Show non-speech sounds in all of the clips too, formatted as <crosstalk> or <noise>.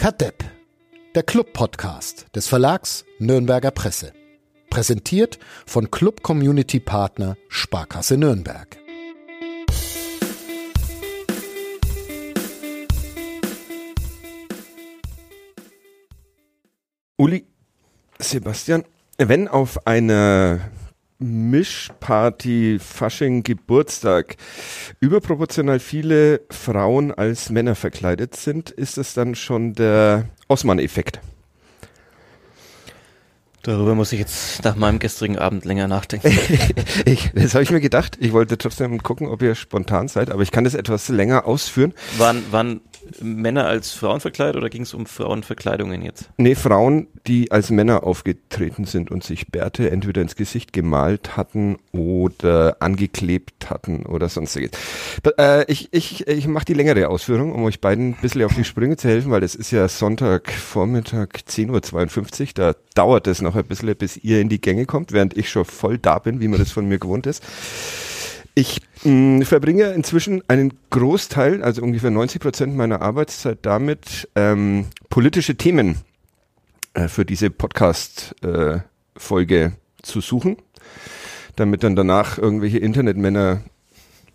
Kadepp, der Club-Podcast des Verlags Nürnberger Presse. Präsentiert von Club Community Partner Sparkasse Nürnberg. Uli, Sebastian, wenn auf einer Mischparty, Fasching, Geburtstag überproportional viele Frauen als Männer verkleidet sind, ist es dann schon der Osman-Effekt. Darüber muss ich jetzt nach meinem gestrigen Abend länger nachdenken. <laughs> ich, das habe ich mir gedacht. Ich wollte trotzdem gucken, ob ihr spontan seid, aber ich kann das etwas länger ausführen. Waren, waren Männer als Frauen verkleidet oder ging es um Frauenverkleidungen jetzt? Nee, Frauen, die als Männer aufgetreten sind und sich Bärte entweder ins Gesicht gemalt hatten oder angeklebt hatten oder sonstiges. Äh, ich ich, ich mache die längere Ausführung, um euch beiden ein bisschen auf die Sprünge zu helfen, weil es ist ja Sonntagvormittag 10.52 Uhr. Da dauert es noch ein bisschen, bis ihr in die Gänge kommt, während ich schon voll da bin, wie man das von mir gewohnt ist. Ich mh, verbringe inzwischen einen Großteil, also ungefähr 90 Prozent meiner Arbeitszeit damit, ähm, politische Themen äh, für diese Podcast-Folge äh, zu suchen, damit dann danach irgendwelche Internetmänner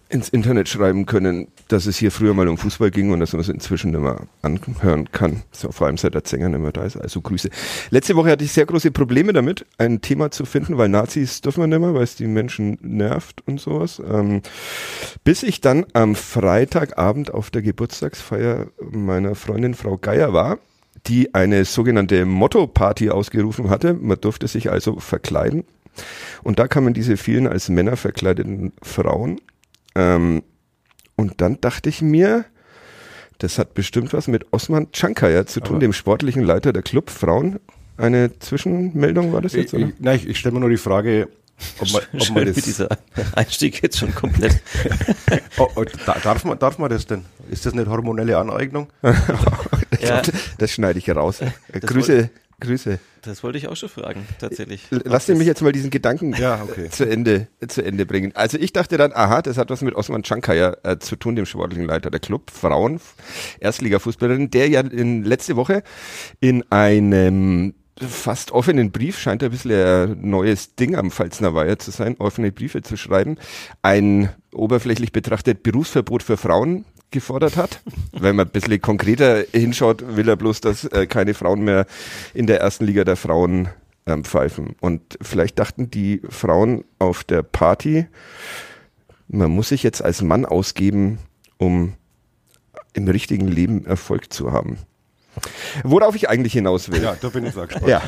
ins Internet schreiben können, dass es hier früher mal um Fußball ging und dass man es inzwischen mehr anhören kann. So, vor allem seit der Sänger nicht mehr da ist. Also Grüße. Letzte Woche hatte ich sehr große Probleme damit, ein Thema zu finden, weil Nazis dürfen wir nicht mehr, weil es die Menschen nervt und sowas. Ähm, bis ich dann am Freitagabend auf der Geburtstagsfeier meiner Freundin Frau Geier war, die eine sogenannte Motto-Party ausgerufen hatte. Man durfte sich also verkleiden. Und da kamen diese vielen als Männer verkleideten Frauen ähm, und dann dachte ich mir, das hat bestimmt was mit Osman Chankaya zu tun, Aber dem sportlichen Leiter der Club Frauen. Eine Zwischenmeldung war das jetzt? Oder? Ich, nein, ich, ich stelle mir nur die Frage, ob man, ob man das dieser Einstieg jetzt schon komplett. <laughs> oh, oh, darf, man, darf man das denn? Ist das nicht hormonelle Aneignung? <laughs> ja. das schneide ich raus. Grüße, Grüße. Das wollte ich auch schon fragen, tatsächlich. Lass mich jetzt mal diesen Gedanken ja, okay. zu, Ende, zu Ende bringen. Also ich dachte dann, aha, das hat was mit Osman Chankaya äh, zu tun, dem sportlichen Leiter der Club, Frauen, Erstliga-Fußballerin, der ja in, letzte Woche in einem fast offenen Brief, scheint ein bisschen ein neues Ding am Pfalzner Weiher zu sein, offene Briefe zu schreiben, ein oberflächlich betrachtet Berufsverbot für Frauen gefordert hat. Wenn man ein bisschen konkreter hinschaut, will er bloß, dass äh, keine Frauen mehr in der ersten Liga der Frauen ähm, pfeifen. Und vielleicht dachten die Frauen auf der Party, man muss sich jetzt als Mann ausgeben, um im richtigen Leben Erfolg zu haben. Worauf ich eigentlich hinaus will. Ja, da bin ich so gespannt. Ja.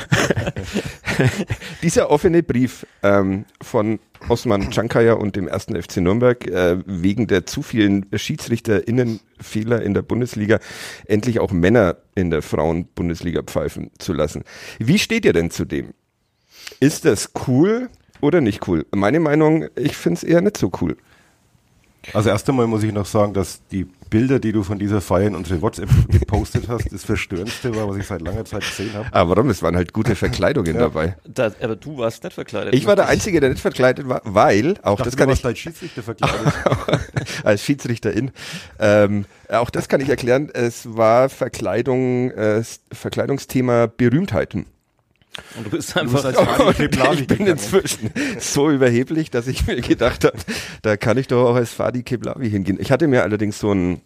<laughs> Dieser offene Brief ähm, von Osman Chankaya und dem ersten FC Nürnberg äh, wegen der zu vielen SchiedsrichterInnenfehler in der Bundesliga endlich auch Männer in der Frauen-Bundesliga pfeifen zu lassen. Wie steht ihr denn zu dem? Ist das cool oder nicht cool? Meine Meinung, ich finde es eher nicht so cool. Also erst einmal muss ich noch sagen, dass die Bilder, die du von dieser Feier in unsere WhatsApp <laughs> gepostet hast, das Verstörendste war, was ich seit langer Zeit gesehen habe. Aber warum? Es waren halt gute Verkleidungen ja. dabei. Da, aber du warst nicht verkleidet. Ich war der Einzige, der nicht verkleidet war, weil auch dachte, das kann ich als Schiedsrichter verkleidet. <laughs> als Schiedsrichterin. Ähm, auch das kann ich erklären. Es war Verkleidung, äh, Verkleidungsthema Berühmtheiten. Und du bist einfach du bist als Fadi Ich bin inzwischen so überheblich, dass ich mir gedacht habe, da kann ich doch auch als Fadi Keblavi hingehen. Ich hatte mir allerdings so ein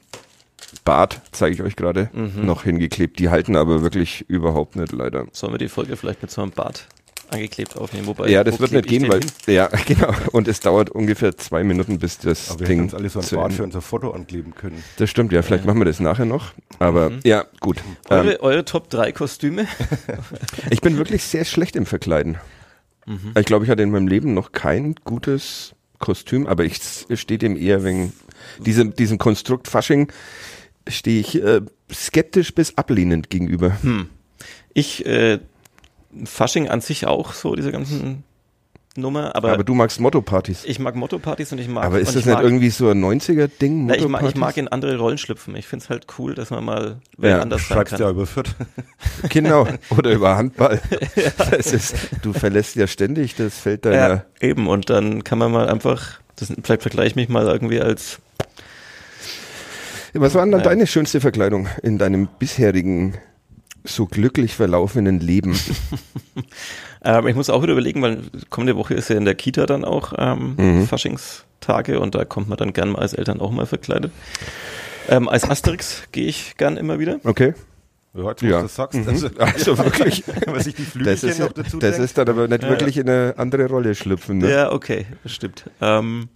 Bart, zeige ich euch gerade, mhm. noch hingeklebt. Die halten aber wirklich überhaupt nicht, leider. Sollen wir die Folge vielleicht mit so einem Bart angeklebt aufnehmen. Wobei, ja, das wird nicht gehen, weil ja <laughs> genau. Und es dauert ungefähr zwei Minuten, bis das Aber Ding. Wir uns alle so ein Bad für unser Foto ankleben können. Das stimmt, ja. Vielleicht ja. machen wir das nachher noch. Aber mhm. ja, gut. Eure, ähm, eure Top 3 Kostüme? <laughs> ich bin wirklich sehr schlecht im Verkleiden. Mhm. Ich glaube, ich hatte in meinem Leben noch kein gutes Kostüm, aber ich stehe dem eher wegen diesem, diesem Konstrukt Fasching stehe ich äh, skeptisch bis ablehnend gegenüber. Hm. Ich äh, Fasching an sich auch so, diese ganzen Nummer. Aber, aber du magst Motto-Partys. Ich mag Motto-Partys und ich mag. Aber ist das nicht mag, irgendwie so ein 90er-Ding? Ich mag, ich mag in andere Rollen schlüpfen. Ich finde es halt cool, dass man mal wer ja, anders sein kann. ja über Fürth. <laughs> genau. Oder über <laughs> Handball. ja. das ist, du verlässt ja ständig das Feld deiner. Ja, eben. Und dann kann man mal einfach, das, vielleicht vergleiche ich mich mal irgendwie als. Was war denn dann deine schönste Verkleidung in deinem bisherigen so glücklich verlaufenden Leben. <laughs> Ähm, ich muss auch wieder überlegen, weil kommende Woche ist ja in der Kita dann auch ähm, Mhm. Faschingstage und da kommt man dann gern mal als Eltern auch mal verkleidet. Ähm, als Asterix gehe ich gern immer wieder. Okay. Ja, jetzt, Ja. du das sagst. Mhm. Also, Also <laughs> wirklich. <laughs> wenn man sich die Das Flügelchen ist, ja, noch dazu das ist dann aber nicht Ja. wirklich in eine andere Rolle schlüpfen. Ne? Ja, okay, das stimmt. Ähm,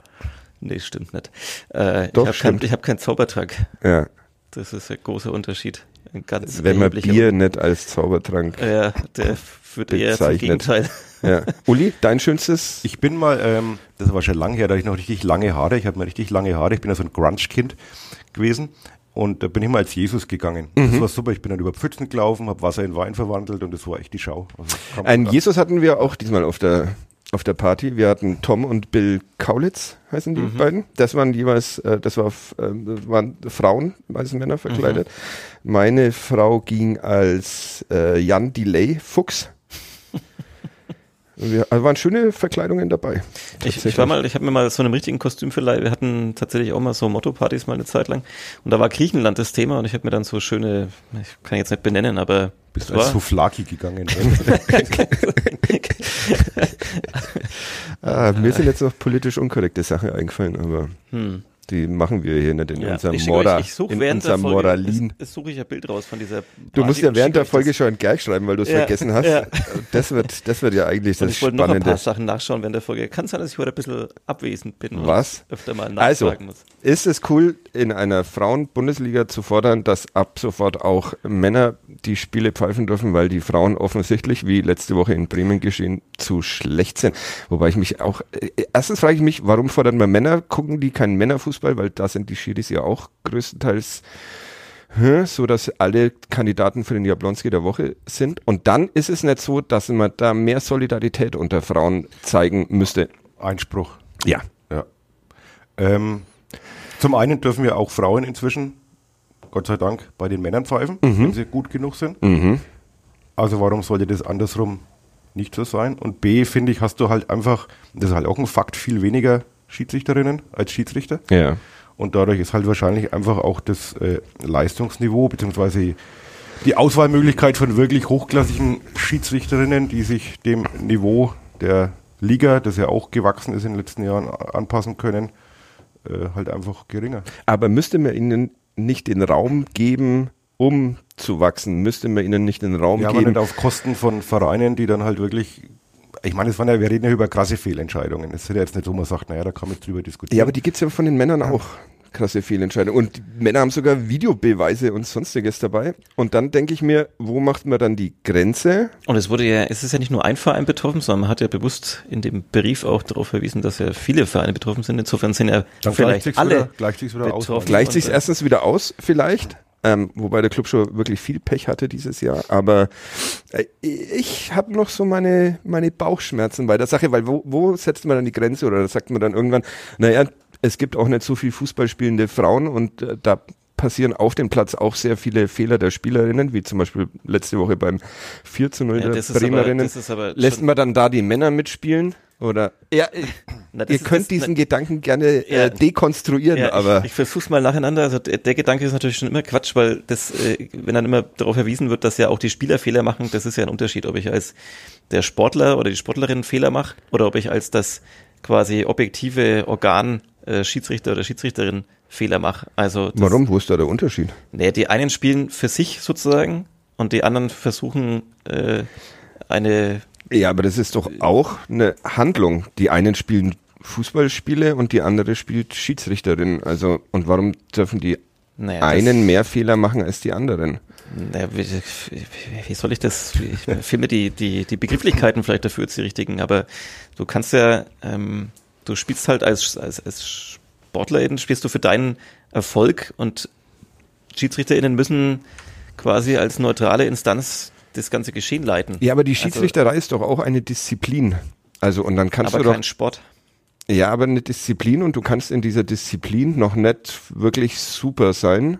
nee, stimmt nicht. Äh, Doch, ich habe kein, stimmt. ich hab keinen Zaubertrank. Ja. Das ist ein großer Unterschied. Ganz Wenn man Bier nicht als Zaubertrank. Ja, der führt eher zum bezeichnet. Gegenteil. Ja. Uli, dein schönstes? Ich bin mal, ähm, das war schon lange her, da hatte ich noch richtig lange Haare. Ich hatte mal richtig lange Haare. Ich bin ja so ein Grunge-Kind gewesen. Und da bin ich mal als Jesus gegangen. Mhm. Das war super. Ich bin dann über Pfützen gelaufen, habe Wasser in Wein verwandelt und das war echt die Schau. Also, Ein. Jesus hatten wir auch diesmal auf der auf der Party. Wir hatten Tom und Bill Kaulitz, heißen die beiden. Das waren jeweils, äh, das war, äh, waren Frauen als Männer verkleidet. Meine Frau ging als äh, Jan Delay Fuchs. Wir, also waren schöne Verkleidungen dabei. Ich, ich war mal, ich habe mir mal so einem richtigen Kostüm verleiht. Wir hatten tatsächlich auch mal so Motto-Partys mal eine Zeit lang. Und da war Griechenland das Thema und ich habe mir dann so schöne, ich kann jetzt nicht benennen, aber Bist es als Souflaki gegangen. <laughs> <laughs> <laughs> Ah, mir sind jetzt noch politisch unkorrekte Sachen eingefallen, aber hm. Die machen wir hier nicht in Ja, unserem ich euch, ich suche in während der unserem Folge, Moralin. es, es suche ich ein Bild raus von dieser Du Party musst ja während der Folge das. schon gleich schreiben, weil du es Ja, vergessen hast. ja. <laughs> Das wird, das wird ja eigentlich Und das ich wollte noch ein Spannende. paar Sachen nachschauen während der Folge. Kann sein, dass ich heute ein bisschen abwesend bin und Was? öfter mal Also, nachfragen muss. ist es cool, in einer Frauen-Bundesliga zu fordern, dass ab sofort auch Männer die Spiele pfeifen dürfen, weil die Frauen offensichtlich, wie letzte Woche in Bremen geschehen, zu schlecht sind. Wobei ich mich auch, äh, erstens frage ich mich, warum fordern wir Männer, gucken die keinen Männerfußball, weil da sind die Schiris ja auch größtenteils so dass alle Kandidaten für den Jablonski der Woche sind. Und dann ist es nicht so, dass man da mehr Solidarität unter Frauen zeigen müsste. Einspruch. Ja. Ja. Ähm, zum einen dürfen wir auch Frauen inzwischen, Gott sei Dank, bei den Männern pfeifen, wenn sie gut genug sind. Mhm. Also warum sollte das andersrum nicht so sein? Und B, finde ich, hast du halt einfach, das ist halt auch ein Fakt, viel weniger Schiedsrichterinnen als Schiedsrichter. Ja. Und dadurch ist halt wahrscheinlich einfach auch das äh, Leistungsniveau beziehungsweise die Auswahlmöglichkeit von wirklich hochklassigen Schiedsrichterinnen, die sich dem Niveau der Liga, das ja auch gewachsen ist in den letzten Jahren, anpassen können, äh, halt einfach geringer. Aber müsste man ihnen nicht den Raum geben, um zu wachsen? Müsste man ihnen nicht den Raum Ja, aber geben? nicht auf Kosten von Vereinen, die dann halt wirklich, ich meine, es waren ja, wir reden ja über krasse Fehlentscheidungen. Es ist ja jetzt nicht so, man sagt, naja, da kann man jetzt drüber diskutieren. Ja, aber die gibt's ja von den Männern auch. Krasse Fehlentscheidungen. Und die Männer haben sogar Videobeweise und sonstiges dabei. Und dann denke ich mir, wo macht man dann die Grenze? Und es wurde ja, es ist ja nicht nur ein Verein betroffen, sondern man hat ja bewusst in dem Brief auch darauf verwiesen, dass ja viele Vereine betroffen sind. Insofern sind ja dann gleicht vielleicht alle wieder, gleicht sich's wieder aus. betroffen. Gleicht Und, sich erstens wieder aus, vielleicht. Ähm, wobei der Club schon wirklich viel Pech hatte dieses Jahr. Aber äh, ich habe noch so meine, meine Bauchschmerzen bei der Sache, weil wo, wo setzt man dann die Grenze? Oder sagt man dann irgendwann, naja, es gibt auch nicht so viel Fußball spielende Frauen und äh, da passieren auf dem Platz auch sehr viele Fehler der Spielerinnen, wie zum Beispiel letzte Woche beim 4 zu 0 Ja, der Bremerinnen. Lässt man dann da die Männer mitspielen? Oder ja, Na, ihr könnt diesen na- Gedanken gerne Ja. äh, dekonstruieren, Ja, aber ich, ich versuch's mal nacheinander. Also der, der Gedanke ist natürlich schon immer Quatsch, weil das, äh, wenn dann immer darauf verwiesen wird, dass ja auch die Spieler Fehler machen, das ist ja ein Unterschied, ob ich als der Sportler oder die Sportlerin Fehler mache oder ob ich als das quasi objektive Organ äh, Schiedsrichter oder Schiedsrichterin Fehler mache. Also warum? Wo ist da der Unterschied? Nee, die einen spielen für sich sozusagen und die anderen versuchen äh, eine Ja, aber das ist doch auch eine Handlung. Die einen spielen Fußballspiele und die andere spielt Schiedsrichterin. Also, und warum dürfen die naja, einen mehr Fehler machen als die anderen? Naja, wie, wie soll ich das? Ich mir die, die, die Begrifflichkeiten vielleicht dafür jetzt die richtigen, aber du kannst ja, ähm, du spielst halt als, als, als SportlerInnen, spielst du für deinen Erfolg und SchiedsrichterInnen müssen quasi als neutrale Instanz das ganze Geschehen leiten. Ja, aber die Schiedsrichterei ist doch auch eine Disziplin. Also, und dann kannst aber du doch, kein Sport. ja, aber eine Disziplin und du kannst in dieser Disziplin noch nicht wirklich super sein,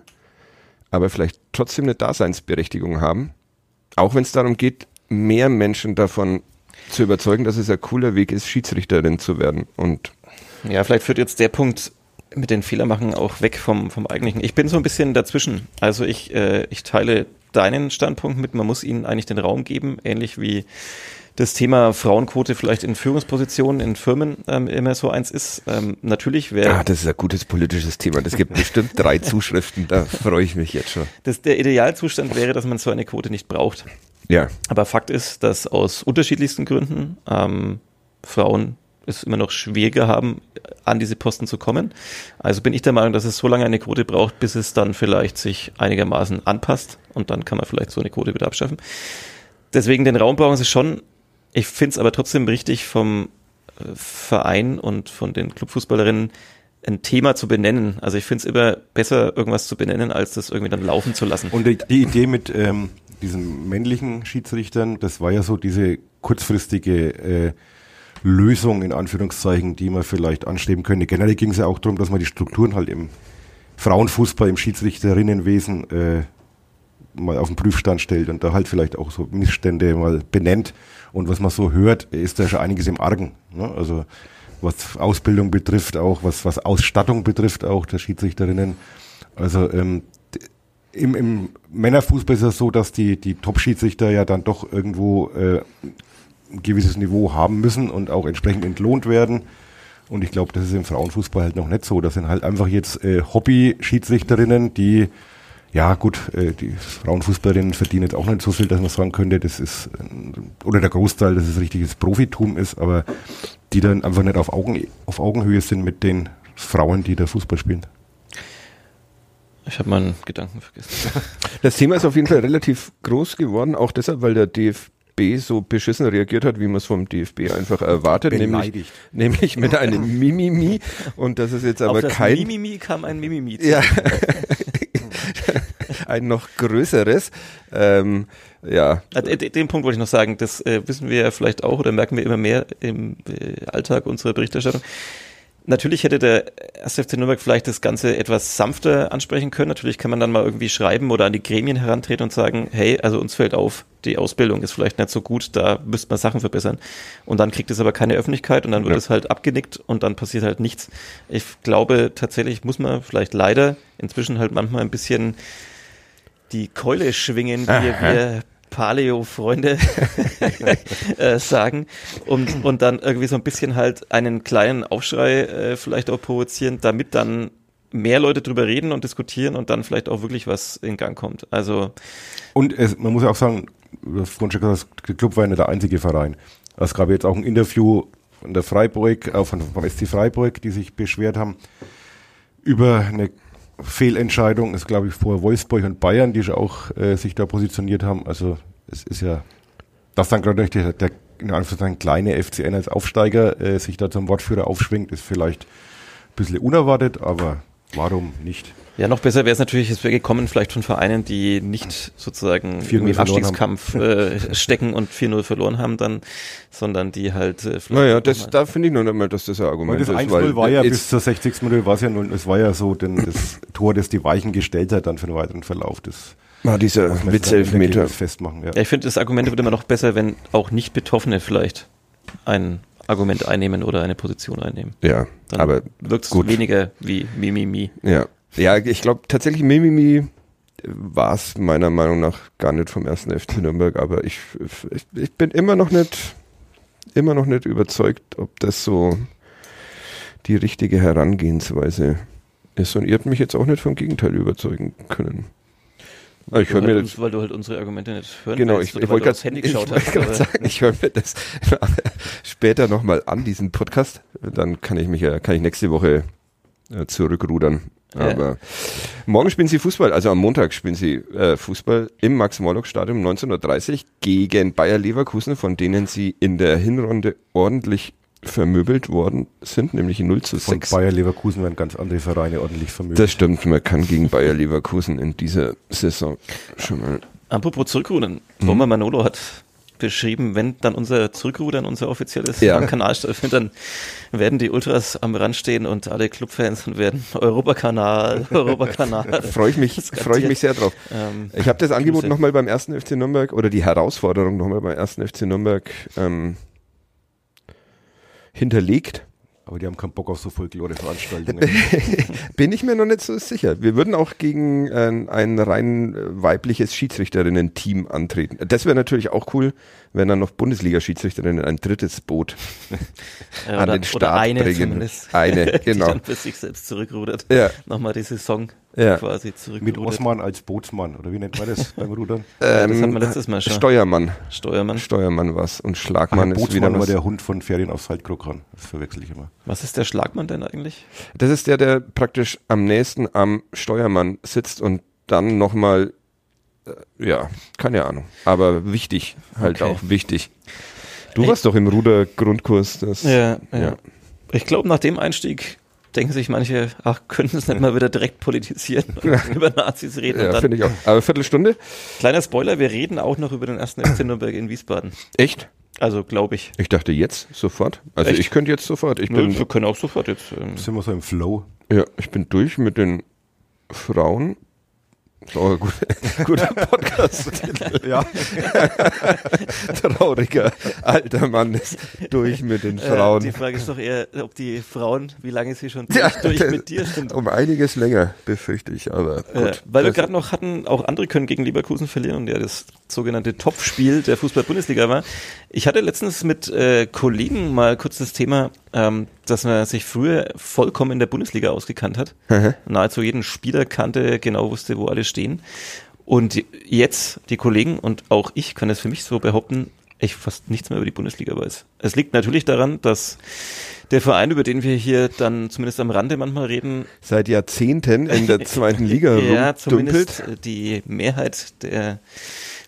aber vielleicht trotzdem eine Daseinsberechtigung haben. Auch wenn es darum geht, mehr Menschen davon zu überzeugen, dass es ein cooler Weg ist, Schiedsrichterin zu werden. Und Ja, vielleicht führt jetzt der Punkt mit den Fehler machen auch weg vom, vom eigentlichen. Ich bin so ein bisschen dazwischen. Also ich, äh, ich teile deinen Standpunkt mit, man muss ihnen eigentlich den Raum geben, ähnlich wie das Thema Frauenquote vielleicht in Führungspositionen in Firmen ähm, immer so eins ist. Ähm, natürlich wäre. Ah, das ist ein gutes politisches Thema. Das gibt bestimmt drei <laughs> Zuschriften. Da freue ich mich jetzt schon. Das, der Idealzustand wäre, dass man so eine Quote nicht braucht. Ja. Aber Fakt ist, dass aus unterschiedlichsten Gründen ähm, Frauen es immer noch schwieriger haben, an diese Posten zu kommen. Also bin ich der Meinung, dass es so lange eine Quote braucht, bis es dann vielleicht sich einigermaßen anpasst und dann kann man vielleicht so eine Quote wieder abschaffen. Deswegen den Raum brauchen sie schon ich finde es aber trotzdem richtig vom äh, Verein und von den Clubfußballerinnen ein Thema zu benennen. Also ich finde es immer besser, irgendwas zu benennen, als das irgendwie dann laufen zu lassen. Und die, die Idee mit ähm, diesen männlichen Schiedsrichtern, das war ja so diese kurzfristige äh, Lösung in Anführungszeichen, die man vielleicht anstreben könnte. Generell ging es ja auch darum, dass man die Strukturen halt im Frauenfußball, im Schiedsrichterinnenwesen äh, mal auf den Prüfstand stellt und da halt vielleicht auch so Missstände mal benennt und was man so hört, ist da schon einiges im Argen. Ne? Also was Ausbildung betrifft, auch was, was Ausstattung betrifft, auch der Schiedsrichterinnen. Also ähm, im, im Männerfußball ist es so, dass die, die Top-Schiedsrichter ja dann doch irgendwo äh, ein gewisses Niveau haben müssen und auch entsprechend entlohnt werden. Und ich glaube, das ist im Frauenfußball halt noch nicht so. Das sind halt einfach jetzt äh, Hobby-Schiedsrichterinnen, die ja, gut, äh, die Frauenfußballerinnen verdienen jetzt auch nicht so viel, dass man sagen könnte, das ist, oder der Großteil, dass es richtiges Profitum ist, aber die dann einfach nicht auf, Augen, auf Augenhöhe sind mit den Frauen, die da Fußball spielen. Ich habe meinen Gedanken vergessen. Das Thema ist auf jeden Fall relativ groß geworden, auch deshalb, weil der DFB so beschissen reagiert hat, wie man es vom DFB einfach erwartet, nämlich, nämlich mit <laughs> einem Mimimi. Und das ist jetzt aber Auf das kein. Mimimi kam ein Mimimi. Ja. <laughs> ein noch größeres. Ähm, ja. Äh, den Punkt wollte ich noch sagen, das äh, wissen wir ja vielleicht auch oder merken wir immer mehr im äh, Alltag unserer Berichterstattung. Natürlich hätte der 1. FC Nürnberg vielleicht das Ganze etwas sanfter ansprechen können. Natürlich kann man dann mal irgendwie schreiben oder an die Gremien herantreten und sagen, hey, also uns fällt auf, die Ausbildung ist vielleicht nicht so gut, da müsste man Sachen verbessern. Und dann kriegt es aber keine Öffentlichkeit und dann wird ja. es halt abgenickt und dann passiert halt nichts. Ich glaube, tatsächlich muss man vielleicht leider inzwischen halt manchmal ein bisschen die Keule schwingen, wie wir Paleo-Freunde <laughs> äh, sagen und, und dann irgendwie so ein bisschen halt einen kleinen Aufschrei äh, vielleicht auch provozieren, damit dann mehr Leute drüber reden und diskutieren und dann vielleicht auch wirklich was in Gang kommt. Also und es, man muss ja auch sagen, das Club war ja nicht der einzige Verein. Es gab jetzt auch ein Interview von der Freiburg, äh, von, vom SC Freiburg, die sich beschwert haben über eine Fehlentscheidung ist, glaube ich, vor Wolfsburg und Bayern, die auch äh, sich da positioniert haben. Also es ist ja, dass dann gerade der, der in Anführungszeichen kleine FCN als Aufsteiger äh, sich da zum Wortführer aufschwingt, ist vielleicht ein bisschen unerwartet, aber warum nicht? Ja, noch besser wäre es natürlich, es wäre gekommen vielleicht von Vereinen, die nicht sozusagen im Abstiegskampf äh, stecken und 4-0 verloren haben dann, sondern die halt äh, vielleicht Naja, das, da finde ich noch einmal, dass das ein Argument das ist. Das 1-0 war ja bis zur 60. Minute, war es ja nun, es war ja so denn das <laughs> Tor, das die Weichen gestellt hat dann für den weiteren Verlauf des Ah, dieser Witzelfmeter. Festmachen, ja. ja ich finde, das Argument wird immer noch besser, wenn auch nicht Betroffene vielleicht ein Argument einnehmen oder eine Position einnehmen. Ja, Dann aber wirkt es weniger wie Mimimi. Ja, ja, ich glaube tatsächlich Mimimi war es meiner Meinung nach gar nicht vom ersten FC Nürnberg, aber ich, ich, ich bin immer noch nicht immer noch nicht überzeugt, ob das so die richtige Herangehensweise ist. Und ihr habt mich jetzt auch nicht vom Gegenteil überzeugen können. Ich höre mir das, weil du halt unsere Argumente nicht hören Genau, willst, ich, ich wollte gerade ich wollt sagen, ich höre mir das <laughs> später nochmal an, diesen Podcast. Dann kann ich mich ja, kann ich nächste Woche äh, zurückrudern. Ja. Aber morgen spielen sie Fußball, also am Montag spielen sie äh, Fußball im Max-Morlock-Stadion 1930 gegen Bayer Leverkusen, von denen sie in der Hinrunde ordentlich vermöbelt worden sind, nämlich 0 zu 6. Von Bayer Leverkusen werden ganz andere Vereine ordentlich vermöbelt. Das stimmt, man kann gegen Bayer Leverkusen in dieser Saison schon mal. Apropos zurückrudern, mhm. Roma Manolo hat beschrieben, wenn dann unser Zurückrudern, unser offizielles ja. <laughs> Kanal stattfindet, dann werden die Ultras am Rand stehen und alle Clubfans und werden Europakanal, <laughs> Europakanal. freue ich mich, freue ich mich sehr drauf. Ähm, ich habe das Angebot nochmal beim ersten FC Nürnberg oder die Herausforderung nochmal beim ersten FC Nürnberg ähm, hinterlegt Aber die haben keinen Bock auf so Folklore-Veranstaltungen. <laughs> Bin ich mir noch nicht so sicher. Wir würden auch gegen äh, ein rein äh, weibliches Schiedsrichterinnen-Team antreten. Das wäre natürlich auch cool, wenn dann noch Bundesliga-Schiedsrichterinnen ein drittes Boot <laughs> an oder, den Start oder eine bringen. zumindest. Eine, <laughs> Die genau. dann für sich selbst zurückrudert. Ja. Nochmal die Saison Ja. quasi Mit zurückrudert. Osman als Bootsmann, oder wie nennt man das beim Rudern? <laughs> Ja, das hatten wir letztes Mal schon. Steuermann. Steuermann. Steuermann was. Und Ach, Schlagmann der ist wieder Bootsmann war was. der Hund von Ferien auf Saltkrokan. Das verwechsel ich immer. Was ist der Schlagmann denn eigentlich? Das ist der, der praktisch am nächsten am Steuermann sitzt und dann nochmal, äh, ja, keine Ahnung. Aber wichtig, halt Okay. auch wichtig. Du Ich- warst doch im Rudergrundkurs. Das, Ja, ja. Ja. Ich glaube, nach dem Einstieg denken sich manche, ach, könnten es nicht mal wieder direkt politisieren und über Nazis reden. ja finde ich auch. Aber Viertelstunde? kleiner Spoiler, wir reden auch noch über den ersten <laughs> FC Nürnberg in Wiesbaden. Echt? Also, glaube ich. Ich dachte jetzt sofort. Also Echt? ich könnte jetzt sofort. Ich Nö, bin, wir können auch sofort jetzt. Ähm, Sind wir so im Flow? ja, ich bin durch mit den Frauen. Oh, <laughs> gut, guter Podcast. Ja. <laughs> Trauriger alter Mann ist durch mit den äh, Frauen. die Frage ist doch eher, ob die Frauen, wie lange sie schon durch, Ja, durch mit dir sind. Um einiges länger, befürchte ich, aber Äh, gut. weil wir gerade noch hatten, auch andere können gegen Leverkusen verlieren und ja das sogenannte Topspiel der Fußball-Bundesliga war. Ich hatte letztens mit äh, Kollegen mal kurz das Thema, ähm, dass man sich früher vollkommen in der Bundesliga ausgekannt hat. Nahezu jeden Spieler kannte, genau wusste, wo alle stehen. Und jetzt die Kollegen und auch ich kann es für mich so behaupten, ich fast nichts mehr über die Bundesliga weiß. Es liegt natürlich daran, dass der Verein, über den wir hier dann zumindest am Rande manchmal reden, seit Jahrzehnten in der <laughs> zweiten Liga ja, zumindest die Mehrheit der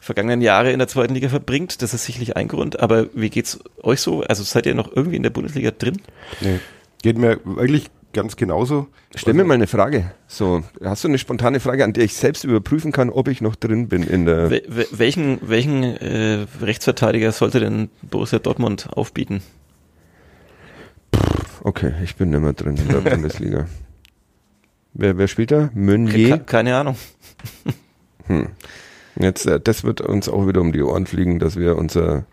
vergangenen Jahre in der zweiten Liga verbringt. Das ist sicherlich ein Grund. Aber wie geht's euch so? Also seid ihr noch irgendwie in der Bundesliga drin? Nee. Geht mir wirklich ganz genauso. Stell mir mal eine Frage. So, hast du eine spontane Frage, an der ich selbst überprüfen kann, ob ich noch drin bin in der. Wel wel- welchen welchen äh, Rechtsverteidiger sollte denn Borussia Dortmund aufbieten? Okay, ich bin nicht mehr drin in der <laughs> Bundesliga. Wer, wer spielt da? Meunier. keine Ahnung. Jetzt, äh, das wird uns auch wieder um die Ohren fliegen, dass wir unser.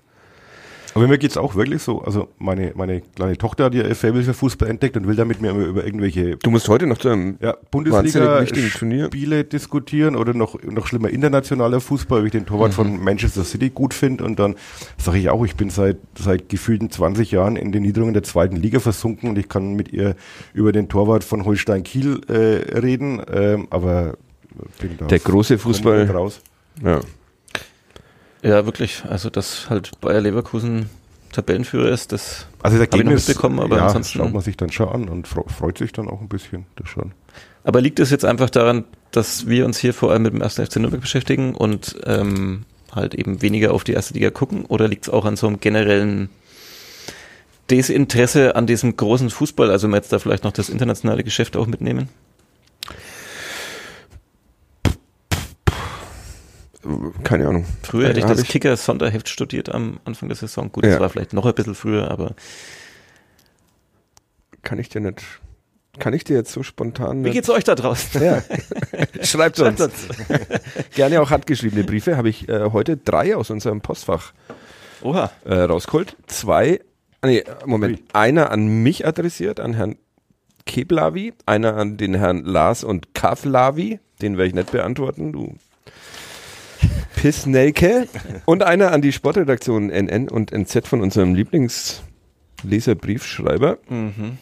Aber mir geht's auch wirklich so. Also meine, meine kleine Tochter hat ihr Faible für Fußball entdeckt und will damit mir immer über irgendwelche Du musst heute noch zu einem. ja, Turnier. Bundesliga-Spiele diskutieren oder noch, noch schlimmer internationaler Fußball, wie ich den Torwart von Manchester City gut finde. Und dann sage ich auch, ich bin seit, seit gefühlten 20 Jahren in den Niederungen der zweiten Liga versunken und ich kann mit ihr über den Torwart von Holstein Kiel äh, reden. Ähm, aber bin da Der große Fußball-. Ja. Ja, wirklich. Also dass halt Bayer Leverkusen Tabellenführer ist, das Also das Hab ich noch Ergebnis mitbekommen, aber ja, ansonsten- schaut man sich dann schon an und fre- freut sich dann auch ein bisschen. Das schon. Aber liegt es jetzt einfach daran, dass wir uns hier vor allem mit dem ersten FC Nürnberg beschäftigen und ähm, halt eben weniger auf die erste Liga gucken? Oder liegt es auch an so einem generellen Desinteresse an diesem großen Fußball? Also wenn wir jetzt da vielleicht noch das internationale Geschäft auch mitnehmen? Keine Ahnung. Früher hätte ich Hab das Kicker-Sonderheft studiert am Anfang der Saison. Gut, Ja. das war vielleicht noch ein bisschen früher, aber Kann ich dir nicht. Kann ich dir jetzt so spontan. wie geht's euch da draußen? Ja. <laughs> Schreibt uns. Schreibt uns. <laughs> Gerne auch handgeschriebene Briefe. Habe ich äh, heute drei aus unserem Postfach Oha. äh, rausgeholt. Zwei, ah, nee, Moment, einer an mich adressiert, an Herrn Keblavi, einer an den Herrn Lars und Kavlavi, den werde ich nicht beantworten, du Pissnelke. Und einer an die Sportredaktion NN und NZ von unserem Lieblingsleserbriefschreiber, Mhm.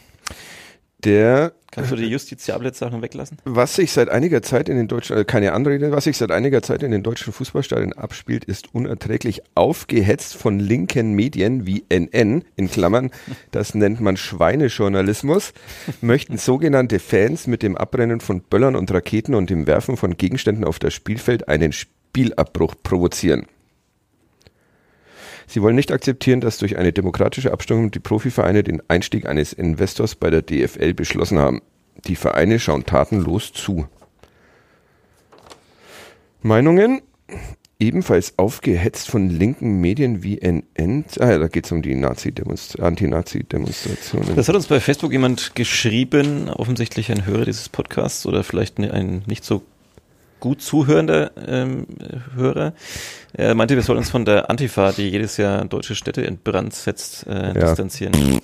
der Kannst du die Justiziablet-Sachen weglassen? was sich seit einiger Zeit in den deutschen, äh, keine Anrede, was sich seit einiger Zeit in den deutschen Fußballstadien abspielt, ist unerträglich aufgehetzt von linken Medien wie NN, in Klammern, das nennt man Schweinejournalismus, möchten sogenannte Fans mit dem Abbrennen von Böllern und Raketen und dem Werfen von Gegenständen auf das Spielfeld einen Spielabbruch provozieren. Sie wollen nicht akzeptieren, dass durch eine demokratische Abstimmung die Profivereine den Einstieg eines Investors bei der DFL beschlossen haben. Die Vereine schauen tatenlos zu. Meinungen? Ebenfalls aufgehetzt von linken Medien wie NN. Ah ja, da geht es um die Nazi-Demonst- Anti-Nazi-Demonstrationen. Das hat uns bei Facebook jemand geschrieben, offensichtlich ein Hörer dieses Podcasts oder vielleicht ne- ein nicht so gut zuhörender ähm, Hörer. Er meinte, wir sollen uns von der Antifa, die jedes Jahr deutsche Städte in Brand setzt, äh, distanzieren.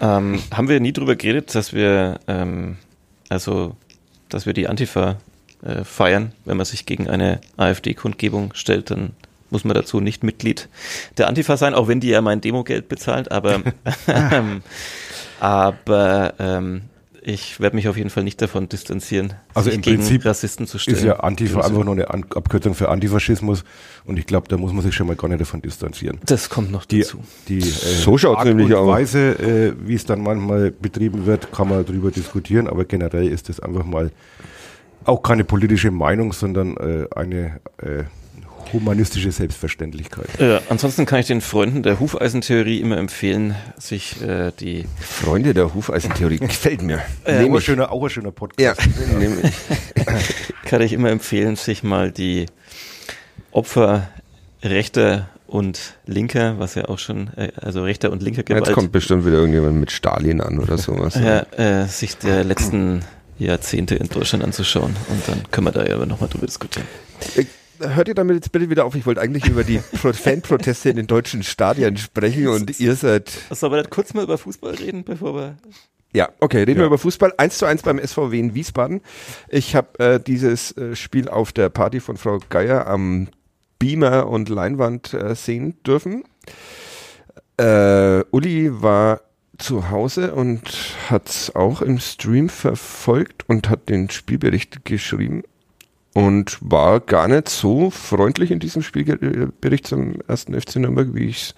Ähm, haben wir nie drüber geredet, dass wir, ähm, also, dass wir die Antifa äh, feiern, wenn man sich gegen eine AfD-Kundgebung stellt, dann muss man dazu nicht Mitglied der Antifa sein, auch wenn die ja mein Demogeld bezahlt, aber, <laughs> <laughs> ähm, aber ähm, ich werde mich auf jeden Fall nicht davon distanzieren, Also sich im gegen Prinzip Rassisten zu stellen. Ist ja Antifa einfach nur eine An Abkürzung für Antifaschismus und ich glaube, da muss man sich schon mal gar nicht davon distanzieren. das kommt noch Die, dazu. die äh, So schaut's Art nämlich und aus. Weise, äh, wie es dann manchmal betrieben wird, kann man darüber diskutieren, aber generell ist das einfach mal auch keine politische Meinung, sondern äh, eine äh, humanistische Selbstverständlichkeit. Ja, ansonsten kann ich den Freunden der Hufeisentheorie immer empfehlen, sich äh, die Freunde der Hufeisentheorie <laughs> gefällt mir. Auch Nehme ein schöner, auch ein schöner Ja, Podcast. nehme ich. <laughs> kann ich immer empfehlen, sich mal die Opfer rechter und linker, was ja auch schon, äh, also rechter und linker Jetzt Gewalt, kommt bestimmt wieder irgendjemand mit Stalin an oder sowas. ja, äh, sich der letzten Jahrzehnte in Deutschland anzuschauen. Und dann können wir da ja aber nochmal drüber diskutieren. Hört ihr damit jetzt bitte wieder auf? Ich wollte eigentlich über die <laughs> Pro Fanproteste in den deutschen Stadien sprechen und ihr seid. Sollen wir nicht kurz mal über Fußball reden, bevor wir. Ja, okay, reden Ja. wir über Fußball. 1 zu 1 beim SVW in Wiesbaden. Ich habe äh, dieses äh, Spiel auf der Party von Frau Geier am Beamer und Leinwand äh, sehen dürfen. Äh, Uli war zu Hause und hat's auch im Stream verfolgt und hat den Spielbericht geschrieben und war gar nicht so freundlich in diesem Spielbericht zum ersten FC Nürnberg, wie ich es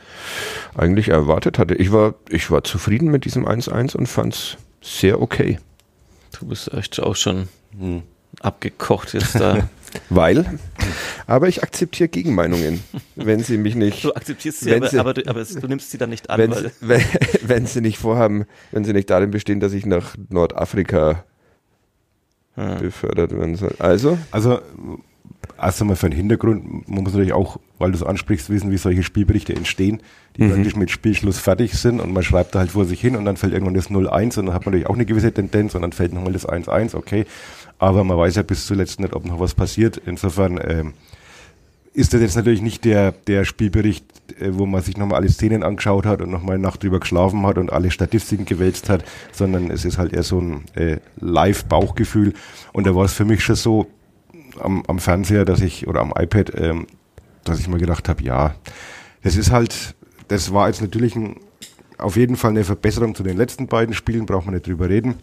eigentlich erwartet hatte. Ich war, ich war zufrieden mit diesem 1-1 und fand's sehr okay. Du bist echt auch schon abgekocht jetzt da. <laughs> Weil, aber ich akzeptiere Gegenmeinungen, wenn sie mich nicht, <laughs> Du akzeptierst sie, aber, sie- aber, du, aber es- du nimmst sie dann nicht an, wenn, weil. wenn, <laughs> wenn sie nicht vorhaben, wenn sie nicht darin bestehen, dass ich nach Nordafrika Ja. befördert werden soll. Also, Also, erst einmal für den Hintergrund, man muss natürlich auch, weil du es ansprichst, wissen, wie solche Spielberichte entstehen, die praktisch mit Spielschluss fertig sind und man schreibt da halt vor sich hin und dann fällt irgendwann das 0-1 und dann hat man natürlich auch eine gewisse Tendenz und dann fällt nochmal das 1-1, okay. Aber man weiß ja bis zuletzt nicht, ob noch was passiert. Insofern ähm, ist das jetzt natürlich nicht der, der Spielbericht, äh, wo man sich nochmal alle Szenen angeschaut hat und nochmal Nacht drüber geschlafen hat und alle Statistiken gewälzt hat, sondern es ist halt eher so ein äh, Live-Bauchgefühl. Und da war es für mich schon so am, am Fernseher, dass ich, oder am iPad, ähm, dass ich mir gedacht habe, ja, das ist halt, das war jetzt natürlich ein, auf jeden Fall eine Verbesserung zu den letzten beiden Spielen, braucht man nicht drüber reden.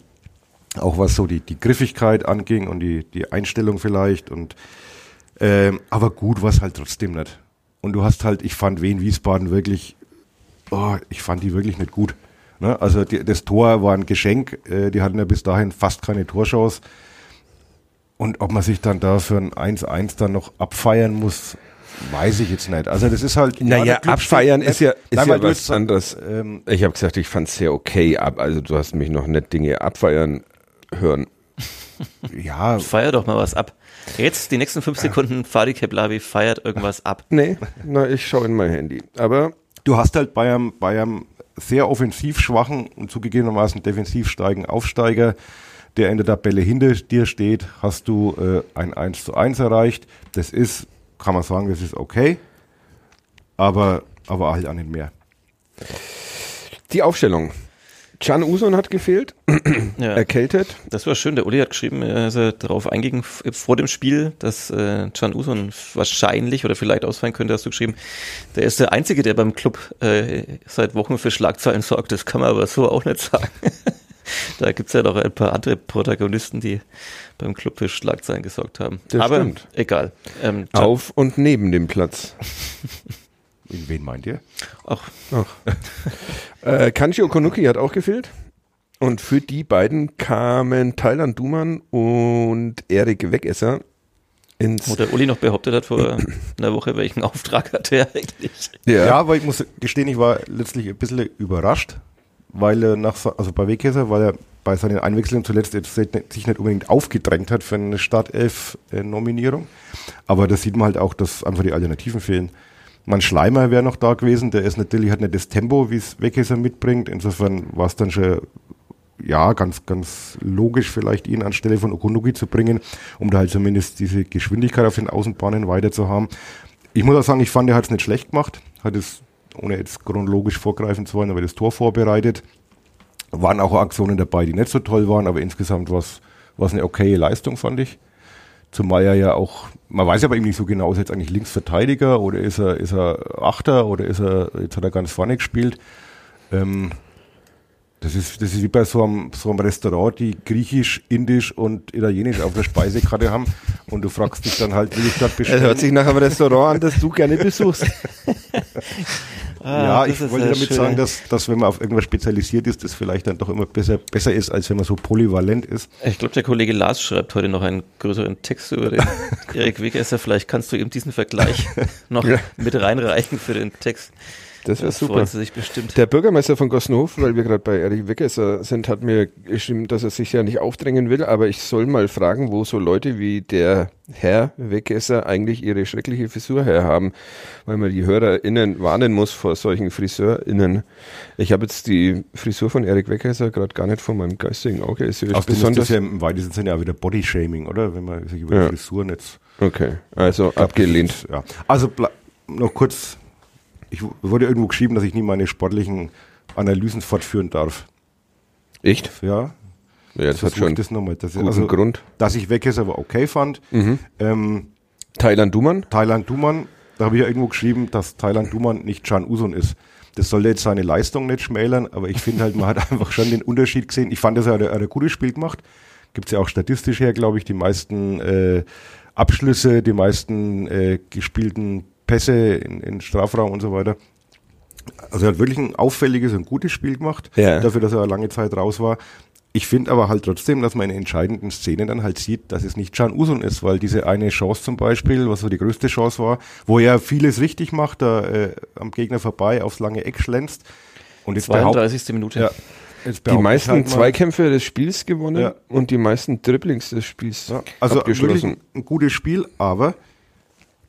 Auch was so die, die Griffigkeit anging und die, die Einstellung vielleicht und ähm, aber gut war es halt trotzdem nicht. Und du hast halt, ich fand Wien Wiesbaden wirklich, oh, ich fand die wirklich nicht gut. Ne? Also die, das Tor war ein Geschenk, äh, die hatten ja bis dahin fast keine Torchance. Und ob man sich dann da für ein 1-1 dann noch abfeiern muss, weiß ich jetzt nicht. Also das ist halt. Naja, abfeiern ist ja- ist Nein, ja was jetzt- anderes. Ähm, ich habe gesagt, ich fand's sehr okay ab. Also du hast mich noch nicht Dinge abfeiern hören. <laughs> ja, Feier doch mal was ab. Jetzt, die nächsten fünf Sekunden, Fadi Keblavi feiert irgendwas ab. Nee, na, ich schaue in mein Handy. Aber du hast halt bei einem, bei einem sehr offensiv schwachen und zugegebenermaßen defensiv steigen Aufsteiger, der in der Tabelle hinter dir steht, hast du äh, ein 1 zu 1 erreicht. Das ist, kann man sagen, das ist okay, aber, aber halt auch nicht mehr. die Aufstellung. Can Uson hat gefehlt, <clears throat> Ja. erkältet. Das war schön. Der Uli hat geschrieben, ist er darauf eingegangen f- vor dem Spiel, dass äh, Can Uson wahrscheinlich oder vielleicht ausfallen könnte, hast du geschrieben. Der ist der Einzige, der beim Club äh, seit Wochen für Schlagzeilen sorgt. Das kann man aber so auch nicht sagen. <laughs> da gibt's ja noch ein paar andere Protagonisten, die beim Club für Schlagzeilen gesorgt haben. Das aber stimmt. egal. Ähm, Auf und neben dem Platz. <laughs> In wen meint ihr? Ach, <laughs> Äh, Kanji Okonuki hat auch gefehlt. Und für die beiden kamen Thailand Duman und Erik Wegesser ins. wo der Uli noch behauptet hat vor <clears throat> einer Woche, welchen Auftrag hat er eigentlich? Ja. aber ich muss gestehen, ich war letztlich ein bisschen überrascht, weil er nach, also bei Wegkäser, weil er bei seinen Einwechslungen zuletzt jetzt sich nicht sich nicht unbedingt aufgedrängt hat für eine Startelf-Nominierung. Aber da sieht man halt auch, dass einfach die Alternativen fehlen. Man Schleimer wäre noch da gewesen, der ist natürlich, hat nicht das Tempo, wie es Wegkäser mitbringt. Insofern war es dann schon ja, ganz, ganz logisch vielleicht ihn anstelle von Okunugi zu bringen, um da halt zumindest diese Geschwindigkeit auf den Außenbahnen weiter zu haben. Ich muss auch sagen, ich fand, er hat es nicht schlecht gemacht, hat es, ohne jetzt chronologisch vorgreifen zu wollen, aber das Tor vorbereitet. Waren auch Aktionen dabei, die nicht so toll waren, aber insgesamt war es eine okaye Leistung, fand ich. Zumal er ja auch, man weiß ja bei ihm nicht so genau, ist er jetzt eigentlich Linksverteidiger oder ist er, ist er Achter oder ist er, jetzt hat er ganz vorne gespielt. Ähm, das ist, das ist wie bei so einem, so einem Restaurant, die Griechisch, Indisch und Italienisch auf der Speisekarte haben. Und du fragst dich dann halt, will ich dort bestellen? Er hört sich nach einem Restaurant an, das du gerne besuchst. <laughs> Ah, ja, ich wollte damit schön. sagen, dass, dass wenn man auf irgendwas spezialisiert ist, das vielleicht dann doch immer besser, besser ist, als wenn man so polyvalent ist. Ich glaube, der Kollege Lars schreibt heute noch einen größeren Text über den <laughs> Erik Wegesser. Vielleicht kannst du ihm diesen Vergleich <laughs> noch ja. mit reinreichen für den Text. Das wäre super. Sich bestimmt. Der Bürgermeister von Gossenhof, weil wir gerade bei Erich Weggesser sind, hat mir geschrieben, dass er sich ja nicht aufdrängen will, aber ich soll mal fragen, wo so Leute wie der Herr Weggesser eigentlich ihre schreckliche Frisur herhaben, weil man die HörerInnen warnen muss vor solchen FriseurInnen. Ich habe jetzt die Frisur von Erik Weggesser gerade gar nicht vor meinem geistigen Auge. Ist ja besonders ist ja im weitesten Sinne auch wieder Bodyshaming, oder? Wenn man sich über ja. die Frisuren jetzt. Okay, also abgelehnt. Ja. Also noch kurz ich wurde irgendwo geschrieben, dass ich nie meine sportlichen Analysen fortführen darf. Echt? Ja. Ja, das hat schon das nochmal, dass guten also, Grund. Dass ich weg ist, aber okay fand. Mhm. Ähm, Thailand Duman? Thailand Duman. Da habe ich ja irgendwo geschrieben, dass Thailand Duman nicht Chan Usun ist. Das soll jetzt seine Leistung nicht schmälern, aber ich finde halt, man hat <laughs> einfach schon den Unterschied gesehen. Ich fand, dass er ein, ein gutes Spiel gemacht. Gibt es ja auch statistisch her, glaube ich, die meisten äh, Abschlüsse, die meisten äh, gespielten Pässe in, in Strafraum und so weiter. Also er hat wirklich ein auffälliges und gutes Spiel gemacht, ja. dafür, dass er lange Zeit raus war. Ich finde aber halt trotzdem, dass man in entscheidenden Szenen dann halt sieht, dass es nicht Can Usun ist, weil diese eine Chance zum Beispiel, was so die größte Chance war, wo er vieles richtig macht, da äh, am Gegner vorbei aufs lange Eck schlänzt. Und jetzt 32. Minute. Ja, die meisten halt Zweikämpfe des Spiels gewonnen ja. und die meisten Dribblings des Spiels ja. Also wirklich ein, ein gutes Spiel, aber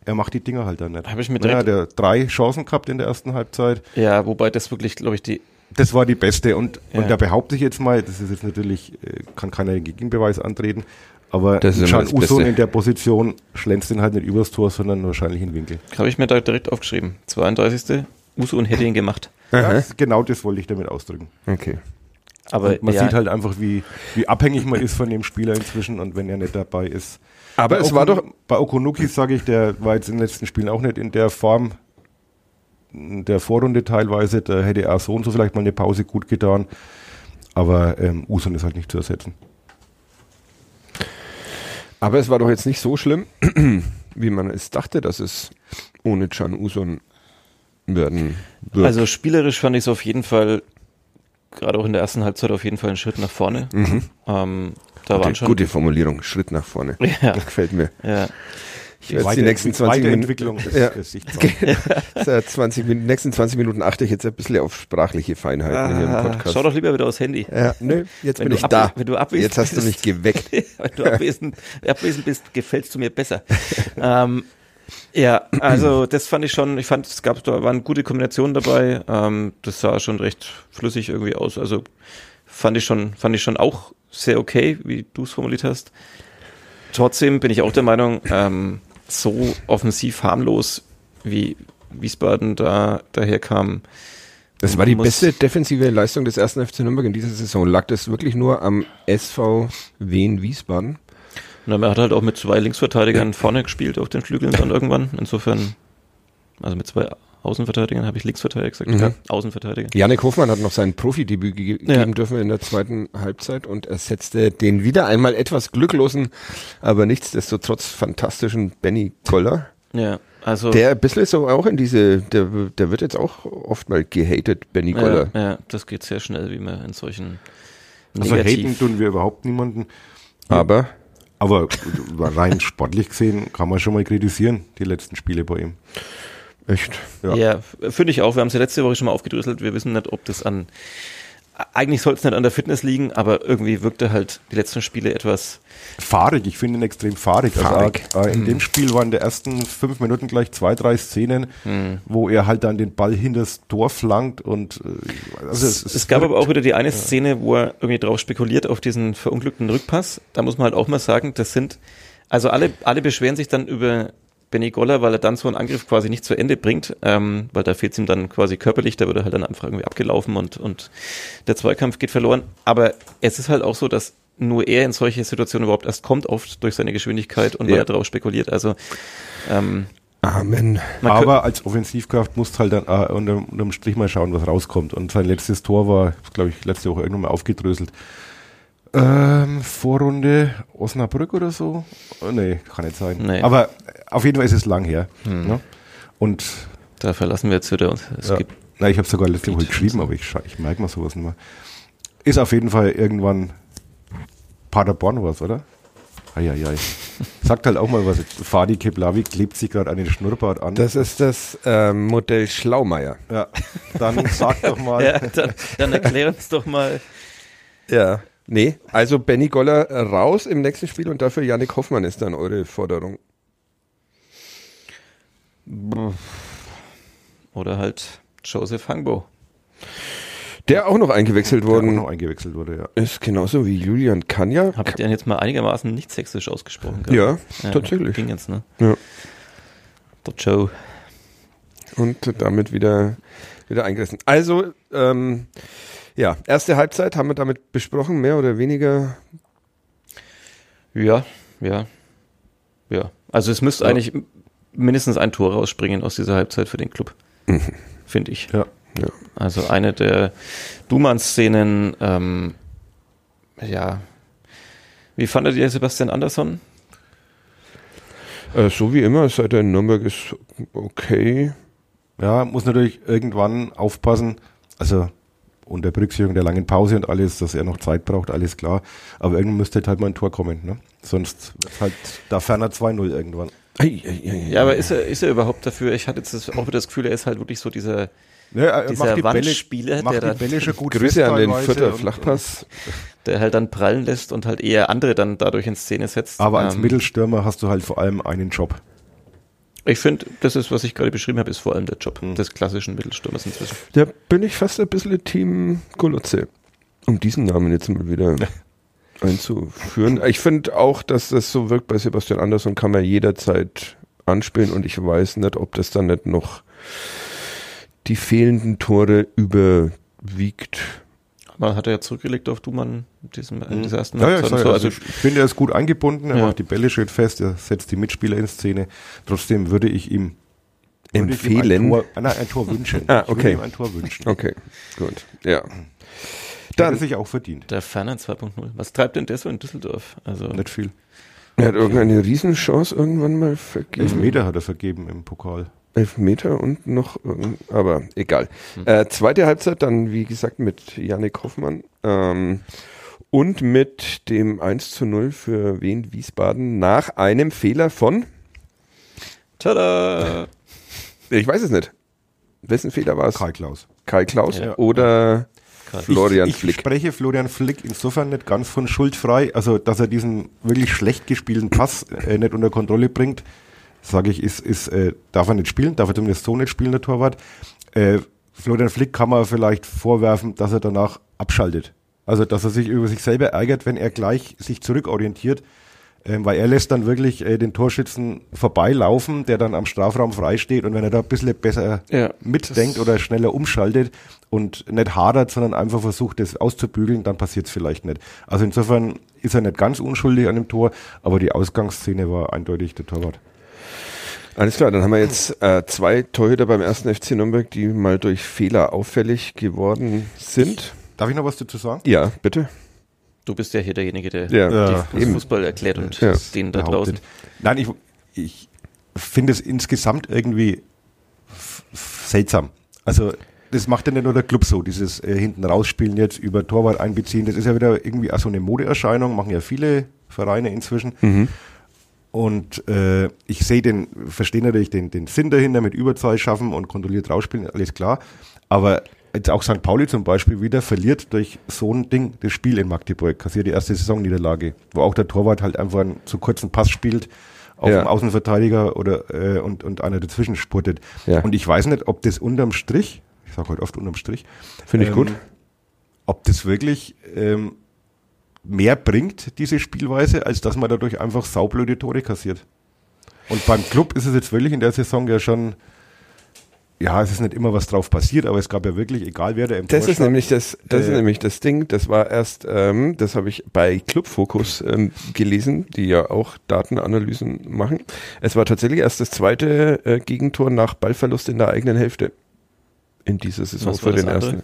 er macht die Dinger halt dann nicht. Habe ich mit ja, der drei Chancen gehabt in der ersten Halbzeit. Ja, wobei das wirklich, glaube ich, die. Das war die beste und, ja. und da behaupte ich jetzt mal, das ist jetzt natürlich, äh, kann keiner den Gegenbeweis antreten, aber Can Usun in der Position schlänzt ihn halt nicht übers Tor, sondern wahrscheinlich in Winkel. Habe ich mir da direkt aufgeschrieben. 32. Usun hätte ihn gemacht. Ja, genau das wollte ich damit ausdrücken. Okay. Aber und man ja. sieht halt einfach, wie, wie abhängig man ist von dem Spieler inzwischen und wenn er nicht dabei ist, aber bei es Okun war doch. Bei Okonuki sage ich, der war jetzt in den letzten Spielen auch nicht in der Form der Vorrunde teilweise. Da hätte auch so und so vielleicht mal eine Pause gut getan. Aber ähm, Usun ist halt nicht zu ersetzen. Aber es war doch jetzt nicht so schlimm, <clears throat> wie man es dachte, dass es ohne Can Usun werden wird. Also spielerisch fand ich es auf jeden Fall, gerade auch in der ersten Halbzeit, auf jeden Fall einen Schritt nach vorne. Mhm. Ähm, da gute, waren schon gute Formulierung, Schritt nach vorne. <laughs> Ja. Das gefällt mir. Ja. Ich werde die nächsten 20 Minuten, ja. ja. <laughs> 20, nächsten 20 Minuten achte ich jetzt ein bisschen auf sprachliche Feinheiten ah, hier im ah, Podcast. Schau doch lieber wieder aufs Handy. Ja, nö, jetzt wenn bin ich da. Wenn du abwesend jetzt hast du mich <laughs> geweckt. wenn du abwesend, abwesend bist, gefällst du mir besser. ähm, ja, also das fand ich schon, ich fand, es gab, da waren gute Kombinationen dabei. Ähm, das sah schon recht flüssig irgendwie aus. Also fand ich schon, fand ich schon auch sehr okay, wie du es formuliert hast. Trotzdem bin ich auch der Meinung, ähm, so offensiv harmlos wie Wiesbaden da daherkam. Das war die beste defensive Leistung des ersten FC Nürnberg in dieser Saison. Lag das wirklich nur am SV Wien Wiesbaden? Na, man hat halt auch mit zwei Linksverteidigern vorne gespielt auf den Flügeln dann irgendwann. Insofern, also mit zwei Außenverteidiger, habe ich Linksverteidiger gesagt, mhm. ja, Außenverteidiger. Janik Hofmann hat noch sein Profidebüt ge ja. geben dürfen in der zweiten Halbzeit und ersetzte den wieder einmal etwas glücklosen, aber nichtsdestotrotz fantastischen Benny Koller. Ja, also. Der ein bisschen so auch in diese, der, der wird jetzt auch oft mal gehatet, Benny Koller. Ja, ja, das geht sehr schnell, wie man in solchen Also haten tun wir überhaupt niemanden. Aber? Aber rein sportlich gesehen kann man schon mal kritisieren, die letzten Spiele bei ihm. Echt? Ja, ja finde ich auch. Wir haben es ja letzte Woche schon mal aufgedröselt. Wir wissen nicht, ob das an. Eigentlich soll es nicht an der Fitness liegen, aber irgendwie wirkte halt die letzten Spiele etwas. Fahrig, ich finde ihn extrem fahrig. Also, fahrig. Also, äh, in hm. dem Spiel waren in den ersten fünf Minuten gleich zwei, drei Szenen, hm. wo er halt dann den Ball hinters Tor flankt und äh, also es, es, es gab aber auch wieder die eine Szene, wo er irgendwie drauf spekuliert auf diesen verunglückten Rückpass. Da muss man halt auch mal sagen, das sind, also alle, alle beschweren sich dann über Benny Goller, weil er dann so einen Angriff quasi nicht zu Ende bringt, ähm, weil da fehlt es ihm dann quasi körperlich, da wird er halt dann einfach irgendwie abgelaufen und, und der Zweikampf geht verloren. Aber es ist halt auch so, dass nur er in solche Situationen überhaupt erst kommt, oft durch seine Geschwindigkeit und weil Ja. er darauf spekuliert. Also ähm, Amen. Aber als Offensivkraft musst du halt dann äh, unterm, unterm Strich mal schauen, was rauskommt. Und sein letztes Tor war, glaube ich, letzte Woche irgendwann mal aufgedröselt. Ähm, Vorrunde Osnabrück oder so? Oh, nee, kann nicht sein. Nee. Aber auf jeden Fall ist es lang her. Ne? Und da verlassen wir jetzt wieder. uns. Es ja, gibt na, ich habe sogar letzte Woche geschrieben, aber ich, ich merke mal sowas nicht mehr. Ist auf jeden Fall irgendwann Paderborn was, oder? Eieiei. Sagt halt auch mal was. Fadi Keplavi klebt sich gerade an den Schnurrbart an. Das ist das ähm, Modell Schlaumeier. ja, dann sag doch mal. <laughs> ja, dann, dann erklär uns doch mal. Ja. Nee, also Benny Goller raus im nächsten Spiel und dafür Yannick Hoffmann ist dann eure Forderung. Oder halt Joseph Hangbo. Der auch noch eingewechselt Der auch noch eingewechselt wurde, ja. ist, genauso wie Julian Kanja. Habe ich den jetzt mal einigermaßen nicht sächsisch ausgesprochen? Ja, Ja, tatsächlich. Ging jetzt, ne? Ja. Der Joe. Und damit wieder, wieder eingerissen. Also, ähm, ja, erste Halbzeit haben wir damit besprochen, mehr oder weniger. Ja, ja, ja. Also es müsste Ja. eigentlich mindestens ein Tor rausspringen aus dieser Halbzeit für den Club, Mhm. finde ich. Ja. Ja. Also eine der Dumann-Szenen, ähm, ja. Wie fandet ihr Sebastian Andersson? Äh, so wie immer, seit er in Nürnberg ist okay. Ja, muss natürlich irgendwann aufpassen. Also unter Berücksichtigung der langen Pause und alles, dass er noch Zeit braucht, alles klar. Aber irgendwann müsste halt mal ein Tor kommen. Ne? Sonst wird's halt da ferner 2-0 irgendwann. Ei, ei, ei, ei. Ja, aber ist er, ist er überhaupt dafür? Ich hatte jetzt das, auch wieder das Gefühl, er ist halt wirklich so dieser, Ne, er dieser die Bälle, Wandspieler, macht der, die dann, Bälle gut Grüße an den Vierter Flachpass. der halt dann prallen lässt und halt eher andere dann dadurch in Szene setzt. Aber als Ähm, Mittelstürmer hast du halt vor allem einen Job. Ich finde, das ist, was ich gerade beschrieben habe, ist vor allem der Job Hm. des klassischen Mittelstürmers inzwischen. Da bin ich fast ein bisschen Team Golotze. Um diesen Namen jetzt mal wieder <laughs> einzuführen. Ich finde auch, dass das so wirkt bei Sebastian Andersson, kann man jederzeit anspielen und ich weiß nicht, ob das dann nicht noch die fehlenden Tore überwiegt. Man hat er ja zurückgelegt auf Dumann in diesem, in dieser ersten Mhm. Ja, ja, ich, so. also, ich finde, er ist gut eingebunden, er Ja. macht die Bälle schön fest, er setzt die Mitspieler in Szene. Trotzdem würde ich ihm würde ich ihm Empfehlen? Ein Tor, nein, ein Tor wünschen. Ah, Ich würde okay. ihm ein Tor wünschen. Okay, gut. Ja. Dann er sich auch verdient. Der Ferner 2.0. Was treibt denn der so in Düsseldorf? Also, Nicht viel. er hat irgendeine Riesenchance irgendwann mal Elf vergeben. Meter hat er vergeben im Pokal. Elf Meter und noch, aber egal. Äh, zweite Halbzeit dann, wie gesagt, mit Yannick Hoffmann ähm, und mit dem 1 zu 0 für Wien Wiesbaden nach einem Fehler von, tada! ich weiß es nicht. Wessen Fehler war es? Karl Klaus. Kai Klaus Ja. oder Florian ich, ich Flick? spreche Florian Flick insofern nicht ganz von schuldfrei, also dass er diesen wirklich schlecht gespielten Pass äh, nicht unter Kontrolle bringt, sage ich, ist, ist äh, darf er nicht spielen, darf er zumindest so nicht spielen, der Torwart. Äh, Florian Flick kann man vielleicht vorwerfen, dass er danach abschaltet. Also dass er sich über sich selber ärgert, wenn er gleich sich zurückorientiert, weil er lässt dann wirklich äh, den Torschützen vorbeilaufen, der dann am Strafraum frei steht und wenn er da ein bisschen besser Ja, mitdenkt oder schneller umschaltet und nicht hadert, sondern einfach versucht, das auszubügeln, dann passiert es vielleicht nicht. Also insofern ist er nicht ganz unschuldig an dem Tor, aber die Ausgangsszene war eindeutig der Torwart. Alles klar, dann haben wir jetzt äh, zwei Torhüter beim ersten FC Nürnberg, die mal durch Fehler auffällig geworden sind. Darf ich noch was dazu sagen? Ja, bitte. Du bist ja hier derjenige, der Ja, Ja, die eben. Fußball erklärt und Ja. den da draußen. Nein, ich, ich finde es insgesamt irgendwie seltsam. Also das macht ja nicht nur der Club so, dieses äh, hinten rausspielen jetzt über Torwart einbeziehen, das ist ja wieder irgendwie auch so eine Modeerscheinung, machen ja viele Vereine inzwischen. Und äh, ich sehe den, verstehe natürlich den, den Sinn dahinter mit Überzahl schaffen und kontrolliert rausspielen, alles klar. Aber jetzt auch St. Pauli zum Beispiel wieder verliert durch so ein Ding das Spiel in Magdeburg, kassiert die erste Saisonniederlage, wo auch der Torwart halt einfach einen zu kurzen Pass spielt auf Ja. dem Außenverteidiger oder äh, und, und einer dazwischen spurtet. Ja. Und ich weiß nicht, ob das unterm Strich, ich sage heute oft unterm Strich, Finde ich ähm, gut. ob das wirklich ähm, mehr bringt, diese Spielweise, als dass man dadurch einfach saublöde Tore kassiert. Und beim Club ist es jetzt wirklich in der Saison ja schon, ja, es ist nicht immer was drauf passiert, aber es gab ja wirklich, egal wer der im Das Tor ist nämlich das, das ist Äh, nämlich das Ding. Das war erst, ähm, das habe ich bei Club Focus ähm, gelesen, die ja auch Datenanalysen machen. Es war tatsächlich erst das zweite äh, Gegentor nach Ballverlust in der eigenen Hälfte in dieser Saison für den das ersten.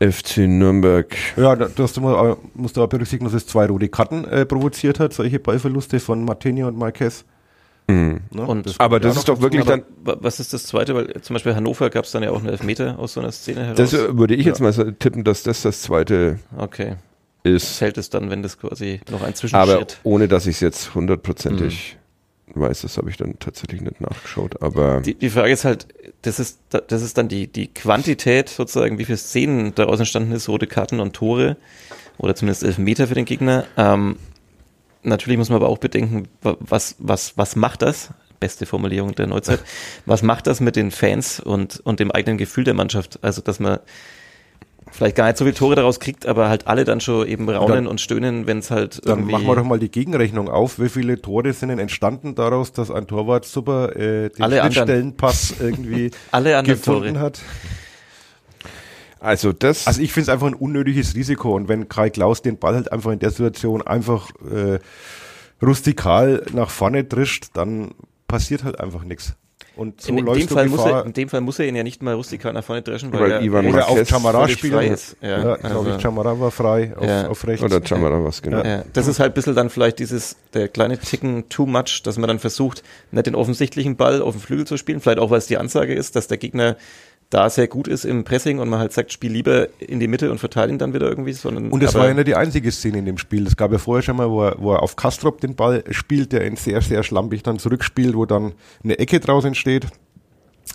FC Nürnberg. Ja, da, du hast immer, musst du auch berücksichtigen, dass es zwei rote Karten äh, provoziert hat, solche Ballverluste von Martini und Marquez. Mhm. Ne? Und- Das Aber ja das ist doch wirklich Aber dann, wa- was ist das zweite? Weil zum Beispiel Hannover gab es dann ja auch einen Elfmeter aus so einer Szene heraus. das äh, würde ich jetzt mal so tippen, dass das das zweite okay. ist. Fällt es dann, wenn das quasi noch ein Aber Zwischenschritt. ohne, dass ich es jetzt hundertprozentig weiß, das habe ich dann tatsächlich nicht nachgeschaut. Aber Die, die Frage ist halt, das ist, da- das ist dann die, die Quantität sozusagen, wie viele Szenen daraus entstanden ist, rote Karten und Tore oder zumindest Elfmeter für den Gegner. Ähm, natürlich muss man aber auch bedenken, wa- was, was, was macht das? Beste Formulierung der Neuzeit. <laughs> Was macht das mit den Fans und, und dem eigenen Gefühl der Mannschaft? Also, dass man vielleicht gar nicht so viele Tore daraus kriegt, aber halt alle dann schon eben raunen Dann- und stöhnen, wenn es halt Dann machen wir doch mal die Gegenrechnung auf. Wie viele Tore sind denn entstanden daraus, dass ein Torwart super äh, den Alle anderen. Schnittstellenpass irgendwie <laughs> alle anderen gefunden Tore. hat? Also das, Also ich finde es einfach ein unnötiges Risiko. Und wenn Kai Klaus den Ball halt einfach in der Situation einfach äh, rustikal nach vorne drischt, dann passiert halt einfach nichts. Und so in, in, dem Fall muss er, in dem Fall muss er ihn ja nicht mal rustikal nach vorne dreschen, weil, Weil er, Ivan er oder auf Chamara spielen. frei ist. Ja, Ja, glaube also- ich, Chamara war frei auf, Ja. auf rechts. oder Chamara was, genau. Ja, das ist halt ein bisschen dann vielleicht dieses, der kleine Ticken too much, dass man dann versucht, nicht den offensichtlichen Ball auf dem Flügel zu spielen, vielleicht auch, weil es die Ansage ist, dass der Gegner da sehr gut ist im Pressing und man halt sagt, spiel lieber in die Mitte und verteile ihn dann wieder irgendwie, sondern Und das war ja nicht die einzige Szene in dem Spiel. Es gab ja vorher schon mal, wo er, wo er auf Kastrop den Ball spielt, der ihn sehr, sehr schlampig dann zurückspielt, wo dann eine Ecke draus entsteht.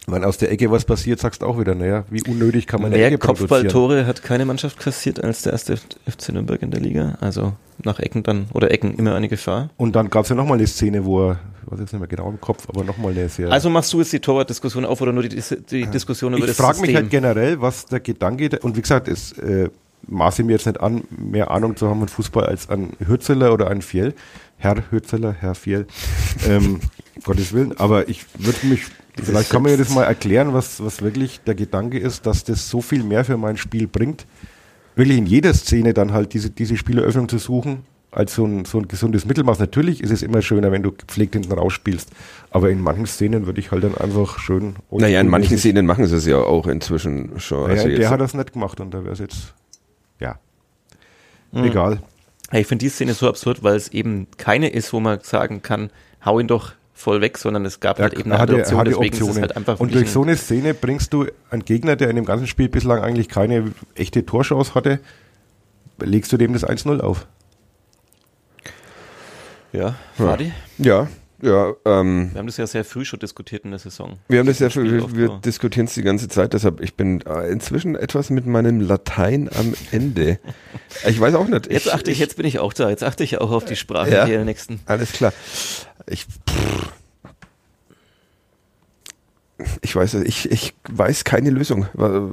Wenn aus der Ecke was passiert, sagst du auch wieder, naja, wie unnötig kann man Mehr. Kopfballtore hat keine Mannschaft kassiert als der erste FC Nürnberg in der Liga. Also nach Ecken dann, oder Ecken immer eine Gefahr. Und dann gab es ja nochmal eine Szene, wo er, ich weiß jetzt nicht mehr genau im Kopf, aber nochmal eine sehr... Also machst du jetzt die Torwartdiskussion auf oder nur die, die Diskussion über ich das frage mich halt generell, was der Gedanke, und wie gesagt, es äh, maße mir jetzt nicht an, mehr Ahnung zu haben von Fußball als ein Hürzeler oder ein Fiel. Herr Hürzeler, Herr Fiel, ähm, Gottes Willen, aber ich würde mich, vielleicht kann man mir das mal erklären, was, was wirklich der Gedanke ist, dass das so viel mehr für mein Spiel bringt, wirklich in jeder Szene dann halt diese, diese Spieleröffnung zu suchen, als so ein, so ein gesundes Mittelmaß. Natürlich ist es immer schöner, wenn du gepflegt hinten rausspielst, aber in manchen Szenen würde ich halt dann einfach schön... Naja, in manchen Szenen machen sie es ja auch inzwischen schon. naja, Also der jetzt, hat das nicht gemacht und da wäre es jetzt, ja, Mhm. egal. Ja, Ich finde die Szene so absurd, weil es eben keine ist, wo man sagen kann, hau ihn doch voll weg, sondern es gab halt eben eine andere Option, deswegen ist es halt einfach und durch so eine Szene bringst du einen Gegner, der in dem ganzen Spiel bislang eigentlich keine echte Torchance hatte, legst du dem das 1-0 auf. ja, Fadi, ja, ja, ähm, wir haben das ja sehr früh schon diskutiert in der Saison. wir haben das ja, Spiel wir, wir diskutieren es die ganze Zeit, deshalb, ich bin äh, inzwischen etwas mit meinem Latein am Ende. <laughs> Ich weiß auch nicht. Jetzt achte ich, jetzt bin ich auch da, jetzt achte ich auch auf die Sprache Ja. hier nächsten. Alles klar. Ich, pff. ich weiß ich, ich weiß keine Lösung. Wa-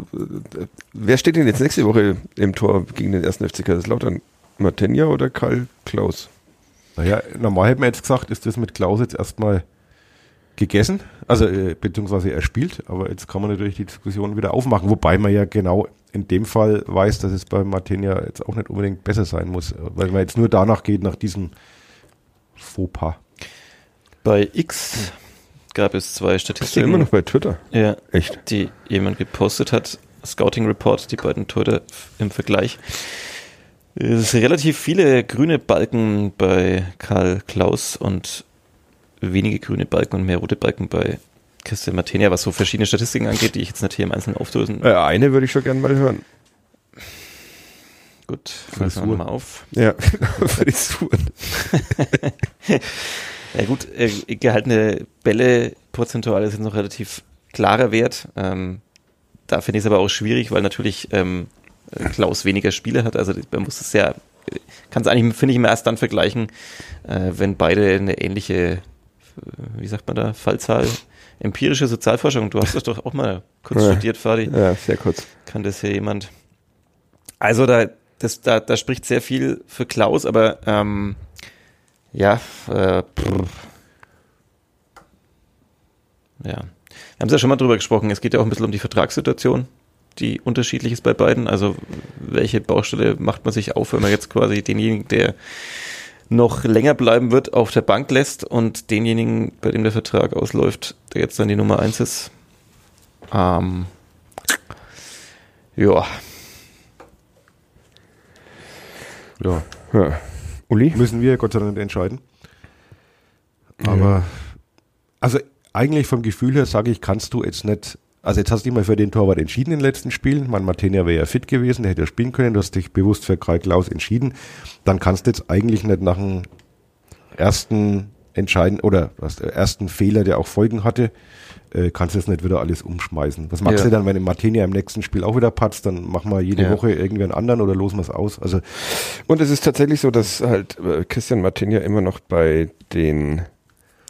Wer steht denn jetzt nächste Woche im Tor gegen den ersten FC Kaiserslautern? Martenja oder Karl Klaus? Naja, normal hätte man jetzt gesagt, ist das mit Klaus jetzt erstmal gegessen, also äh, beziehungsweise er spielt, aber jetzt kann man natürlich die Diskussion wieder aufmachen, wobei man ja genau in dem Fall weiß, dass es bei Martinia jetzt auch nicht unbedingt besser sein muss, weil man jetzt nur danach geht, nach diesem Fauxpas. Bei X gab es zwei Statistiken, immer noch bei Twitter? ja, Echt? die jemand gepostet hat, Scouting Report, die beiden Torhüter im Vergleich. Es sind relativ viele grüne Balken bei Karl Klaus und wenige grüne Balken und mehr rote Balken bei Christian Martenia, was so verschiedene Statistiken angeht, die ich jetzt nicht hier im Einzelnen aufdrösen. Äh, eine würde ich schon gerne mal hören. Gut, fassen wir mal auf. Ja, <laughs> Frisuren. <laughs> Ja gut, äh, gehaltene Bälle prozentual ist jetzt noch relativ klarer Wert. Ähm, da finde ich es aber auch schwierig, weil natürlich ähm, äh, Klaus weniger Spiele hat. Also man muss es ja, kann es eigentlich, finde ich, immer erst dann vergleichen, äh, wenn beide eine ähnliche, äh, wie sagt man da, Fallzahl, empirische Sozialforschung. Du hast das doch auch mal kurz Ja. studiert, Fadi. Ja, sehr kurz. Kann das hier jemand? Also da, das, da, da spricht sehr viel für Klaus, aber ähm, ja, äh, Ja. Wir haben es ja schon mal drüber gesprochen. Es geht ja auch ein bisschen um die Vertragssituation, die unterschiedlich ist bei beiden. Also welche Baustelle macht man sich auf, wenn man jetzt quasi denjenigen, der noch länger bleiben wird, auf der Bank lässt und denjenigen, bei dem der Vertrag ausläuft, der jetzt dann die Nummer eins ist. Ähm, ja, Ja, Ja. Uli? müssen wir Gott sei Dank entscheiden. Aber, also eigentlich vom Gefühl her sage ich, kannst du jetzt nicht, also jetzt hast du dich mal für den Torwart entschieden in den letzten Spielen. Man, Martinia wäre ja fit gewesen, der hätte ja spielen können, du hast dich bewusst für Kai Klaus entschieden. Dann kannst du jetzt eigentlich nicht nach dem ersten entscheiden oder was, der ersten Fehler, der auch Folgen hatte, äh, kannst du jetzt nicht wieder alles umschmeißen. Was machst Ja. du dann, wenn Martinia im nächsten Spiel auch wieder patzt, dann machen wir jede Ja. Woche irgendwen anderen oder losen wir es aus. Also Und es ist tatsächlich so, dass halt äh, Christian Martin ja immer noch bei den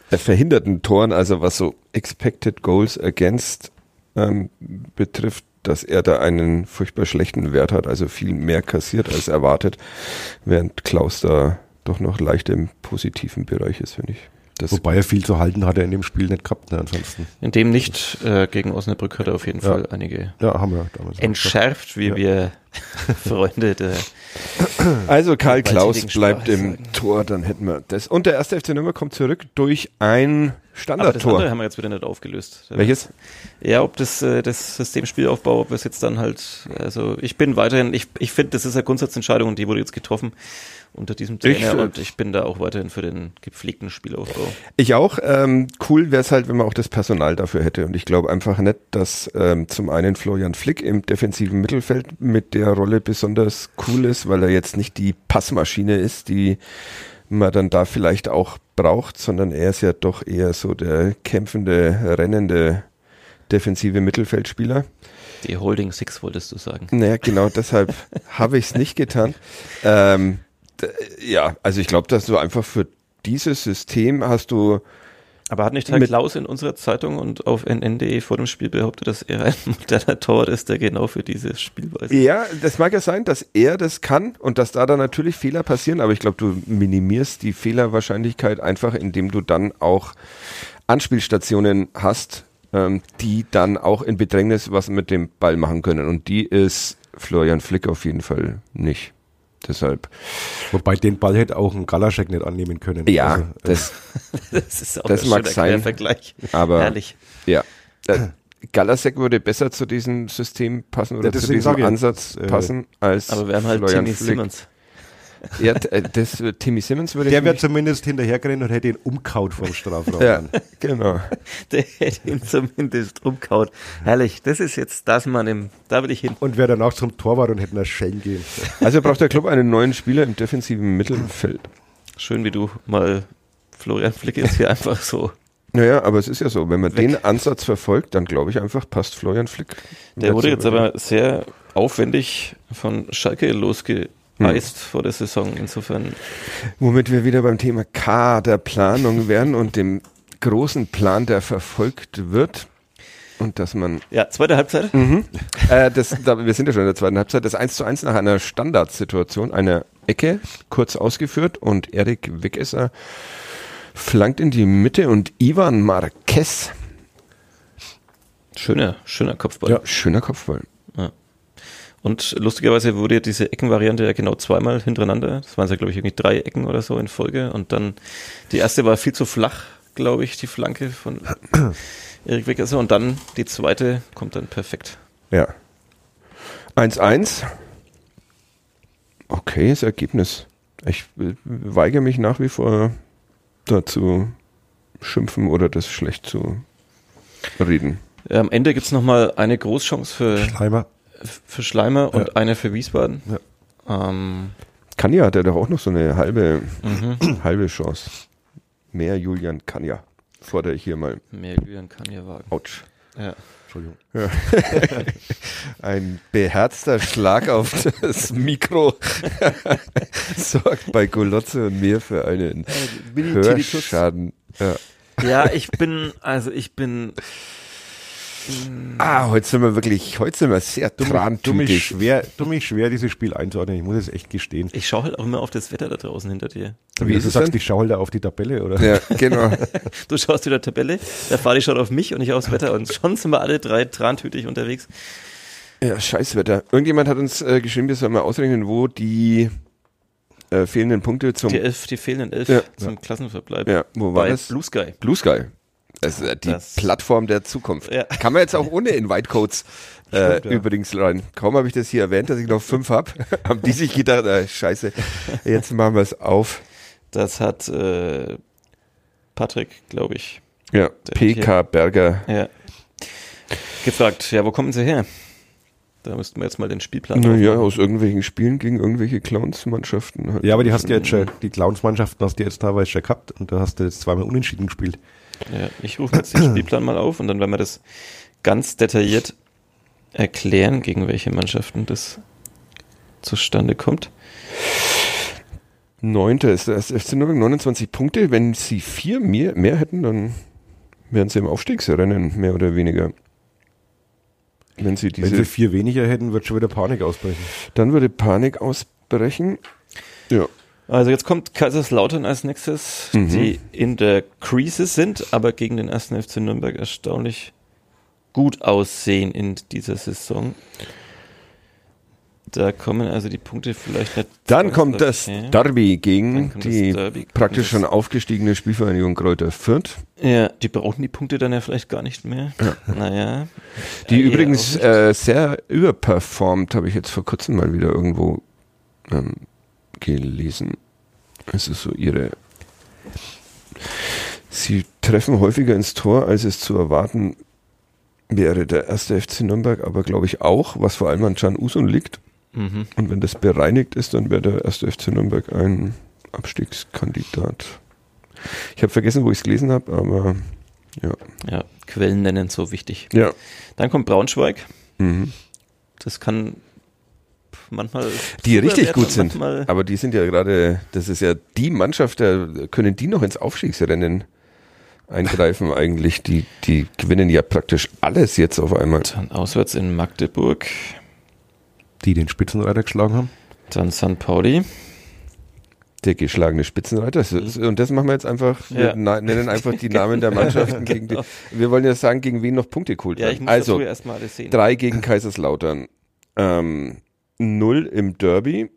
äh, verhinderten Toren, also was so Expected Goals Against ähm, betrifft, dass er da einen furchtbar schlechten Wert hat, also viel mehr kassiert als erwartet, während Klaus da doch noch leicht im positiven Bereich ist, finde ich. Das Wobei er viel zu halten hat er in dem Spiel nicht gehabt, ne, ansonsten. in dem nicht äh, gegen Osnabrück hat er auf jeden Ja. Fall einige Ja, haben wir damals. entschärft, wie Ja. wir Freunde der Also Karl Klaus bleibt im sagen. Tor, dann hätten wir das. Und der erste FC Nürnberg kommt zurück durch ein Aber das Standardtor. andere haben wir jetzt wieder nicht aufgelöst. Welches? Ja, ob das, äh, das Systemspielaufbau, ob es jetzt dann halt, also ich bin weiterhin, ich, ich finde, das ist eine Grundsatzentscheidung und die wurde jetzt getroffen unter diesem Trainer Ich, äh, und ich bin da auch weiterhin für den gepflegten Spielaufbau. Ich auch. Ähm, cool wäre es halt, wenn man auch das Personal dafür hätte. Und ich glaube einfach nicht, dass ähm, zum einen Florian Flick im defensiven Mittelfeld mit der Rolle besonders cool ist, weil er jetzt nicht die Passmaschine ist, die man dann da vielleicht auch braucht, sondern er ist ja doch eher so der kämpfende, rennende defensive Mittelfeldspieler. Die Holding Six wolltest du sagen. Naja, genau deshalb <laughs> habe ich es nicht getan. Ähm, ja, also ich glaube, dass du einfach für dieses System hast du Aber hat nicht Herr Klaus in unserer Zeitung und auf nn.de vor dem Spiel behauptet, dass er ein <laughs> moderner Torwart ist, der genau für diese Spielweise Ja, das mag ja sein, dass er das kann und dass da dann natürlich Fehler passieren, aber ich glaube, du minimierst die Fehlerwahrscheinlichkeit einfach, indem du dann auch Anspielstationen hast, ähm, die dann auch in Bedrängnis was mit dem Ball machen können. Und die ist Florian Flick auf jeden Fall nicht. Deshalb, Wobei den Ball hätte auch ein Galaschek nicht annehmen können. ja, Also, äh, das, <laughs> Das ist auch Das ein mag sein, Vergleich. aber Herrlich. ja. Äh, Galasek würde besser zu diesem System passen oder Ja, zu diesem Ansatz äh, passen als Aber wir haben halt Florian Flick. Simmons. Ja, äh, das, äh, Timmy Simmons würde der wäre zumindest hinterhergerannt und hätte ihn umkaut vom Strafraum. Ja, dann. genau. <laughs> Der hätte ihn zumindest umkaut. Herrlich. Das ist jetzt das, Mann, im, da will ich hin. Und wäre danach zum Torwart und hätte nach Schellen gehen. Also braucht der Club einen neuen Spieler im defensiven Mittelfeld. Schön, wie du mal Florian Flick jetzt hier einfach so. Naja, aber es ist ja so, wenn man Weg. den Ansatz verfolgt, dann glaube ich einfach, passt Florian Flick. Der wurde jetzt aber sehr aufwendig von Schalke losgeeist Hm. vor der Saison. Insofern, Womit wir wieder beim Thema K der Planung wären und dem großen Plan, der verfolgt wird. Und dass man, ja, zweite Halbzeit. <laughs> äh, das, da, wir sind ja schon in der zweiten Halbzeit, das 1 zu 1 nach einer Standardsituation, einer Ecke, kurz ausgeführt und Erik Weggesser flankt in die Mitte und Ivan Marquez, Schöner, schöner Kopfball. Ja. schöner Kopfball. Und lustigerweise wurde diese Eckenvariante ja genau zweimal hintereinander. Das waren ja, glaube ich, irgendwie drei Ecken oder so in Folge. Und dann die erste war viel zu flach, glaube ich, die Flanke von <clears throat> Erik Weggesser. Und dann die zweite kommt dann perfekt. Ja. 1-1. Okay, das Ergebnis. Ich äh, weigere mich nach wie vor dazu schimpfen oder das schlecht zu reden. Ja, am Ende gibt's noch mal eine Großchance für, Schleimer. Für Schleimer und Ja. eine für Wiesbaden. Ähm, Kanja hat ja doch auch noch so eine halbe, mhm. <clears throat> halbe Chance. Mehr Julian Kanja. Fordere ich hier mal. Mehr Julian kann ja wagen. Autsch. Ja. Entschuldigung. <laughs> Ein beherzter Schlag auf das Mikro <laughs> sorgt bei Golotze und mir für einen Hörschaden. Ja. ja, ich bin, also ich bin Ah, heute sind wir wirklich, heute sind wir sehr trantütig. schwer, tu mich schwer, dieses Spiel einzuordnen. Ich muss es echt gestehen. Ich schaue halt auch immer auf das Wetter da draußen hinter dir. Wie Wie ist du es sagst, denn? ich schaue halt da auf die Tabelle, oder? Ja, genau. <laughs> Du schaust wieder Tabelle, der Fadi schaut auf mich und ich aufs Wetter und schon sind wir alle drei trantütig unterwegs. Ja, Scheißwetter. Irgendjemand hat uns äh, geschrieben, wir sollen mal ausrechnen, wo die äh, fehlenden Punkte zum Die elf, die fehlenden elf Ja. zum Klassenverbleib. Ja, wo war bei das? Blue Sky. Blue Sky. Das ist die Das- Plattform der Zukunft. Ja. Kann man jetzt auch ohne Invite-Codes <laughs> äh, ja. übrigens rein. Kaum habe ich das hier erwähnt, dass ich noch fünf habe, <laughs> haben die sich gedacht, äh, scheiße, jetzt machen wir es auf. Das hat äh, Patrick, glaube ich, Ja, PK Berger. ja, gefragt. Ja, wo kommen sie her? Da müssten wir jetzt mal den Spielplan Naja, aufmachen. aus irgendwelchen Spielen gegen irgendwelche Clowns-Mannschaften. Halt. Ja, aber die hast du jetzt schon, die Clowns-Mannschaften hast du jetzt teilweise schon gehabt und da hast du jetzt zweimal unentschieden gespielt. Ja, ich rufe jetzt den Spielplan mal auf und dann werden wir das ganz detailliert erklären, gegen welche Mannschaften das zustande kommt. Neunter ist der FC Nürnberg, 29 Punkte. Wenn sie vier mehr, mehr hätten, dann wären sie im Aufstiegsrennen, mehr oder weniger. Wenn sie Wenn diese, sie vier weniger hätten, wird schon wieder Panik ausbrechen. dann würde Panik ausbrechen. Ja. Also jetzt kommt Kaiserslautern als nächstes, Mhm. die in der Crease sind, aber gegen den ersten FC Nürnberg erstaunlich gut aussehen in dieser Saison. Da kommen also die Punkte vielleicht nicht. Dann kommt das her. Derby gegen die Derby. praktisch schon aufgestiegene Spielvereinigung Kräuter Fürth, Ja, die brauchen die Punkte dann ja vielleicht gar nicht mehr. Naja. die Ja, übrigens äh, sehr überperformt, habe ich jetzt vor kurzem mal wieder irgendwo ähm, gelesen. Es ist so ihre. Sie treffen häufiger ins Tor, als es zu erwarten wäre. Der erste FC Nürnberg aber, glaube ich, auch, was vor allem an Can Usun liegt. Mhm. Und wenn das bereinigt ist, dann wäre der erste FC Nürnberg ein Abstiegskandidat. Ich habe vergessen, wo ich es gelesen habe, aber ja. Ja, Quellen nennen so wichtig. Ja. Dann kommt Braunschweig. Mhm. Das kann manchmal. Die richtig gut sind. Aber die sind ja gerade, das ist ja die Mannschaft, da können die noch ins Aufstiegsrennen eingreifen eigentlich. Die, die gewinnen ja praktisch alles jetzt auf einmal. dann auswärts in Magdeburg. Die den Spitzenreiter geschlagen haben. Dann St. Pauli. Der geschlagene Spitzenreiter. Ist- Und das machen wir jetzt einfach, wir Ja. nennen einfach die Namen der Mannschaften. <laughs> gegen die, wir wollen ja sagen, gegen wen noch Punkte geholt Ja, ich werden. muss Also, dazu erstmal alles sehen. Drei gegen Kaiserslautern. Ähm, null im Derby.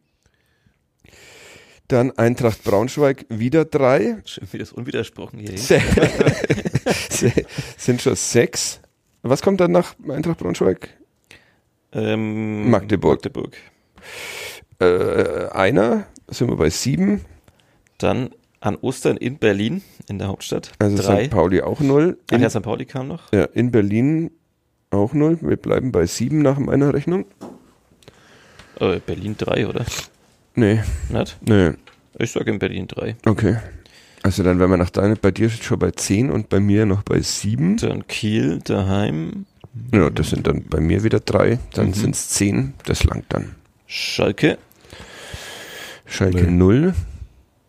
Dann Eintracht Braunschweig wieder drei. Schön, wie das unwidersprochen hier <laughs> Se sind schon sechs. Was kommt dann nach Eintracht Braunschweig? ähm, Magdeburg. Magdeburg. Äh, einer. Sind wir bei sieben. Dann an Ostern in Berlin, in der Hauptstadt. Also Drei. St. Pauli auch null. Ach In, ja, St. Pauli kam noch. ja, in Berlin auch null. Wir bleiben bei sieben nach meiner Rechnung. Äh, Berlin drei, oder? Nee, Nicht? nee. Ich sage in Berlin drei. Okay. Also dann wären wir nach deiner, bei dir schon bei zehn und bei mir noch bei sieben. Dann Kiel daheim. Ja, das sind dann bei mir wieder drei. Dann Mhm. sind es zehn. Das langt dann. Schalke. Schalke Nee. null.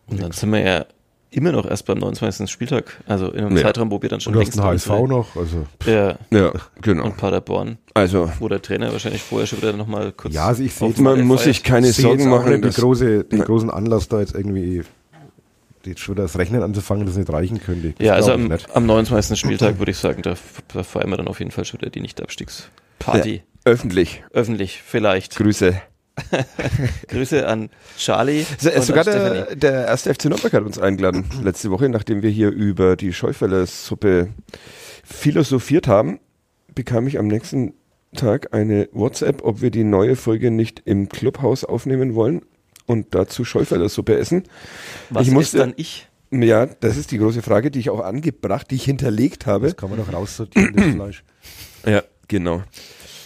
Und dann sind wir ja immer noch erst beim 29. Spieltag. Also in einem Ja. Zeitraum, wo wir dann schon Und längst den HSV noch. Also, Ja, Ja, genau. und Paderborn, Also wo der Trainer wahrscheinlich vorher schon wieder nochmal kurz. Ja, also ich sehe man muss feiert. sich keine Sorgen machen. die große, den großen Anlass da jetzt irgendwie jetzt schon das Rechnen anzufangen, das nicht reichen könnte. Das Ja, also am, am 29. Spieltag würde ich sagen, da, da feiern wir dann auf jeden Fall schon wieder die Nicht-Abstiegsparty. Ja, öffentlich. Öffentlich, vielleicht. Grüße. <laughs> Grüße an Charlie. So, und Sogar an der, der erste FC Nürnberg hat uns eingeladen, <clears throat> letzte Woche, nachdem wir hier über die Scheufeller-Suppe philosophiert haben, bekam ich am nächsten Tag eine WhatsApp, ob wir die neue Folge nicht im Clubhaus aufnehmen wollen und dazu Scheufeller-Suppe essen. Was ich musste- ist dann ich? Ja, das ist die große Frage, die ich auch angebracht, die ich hinterlegt habe. Das kann man doch raussortieren, das Fleisch. Ja, genau.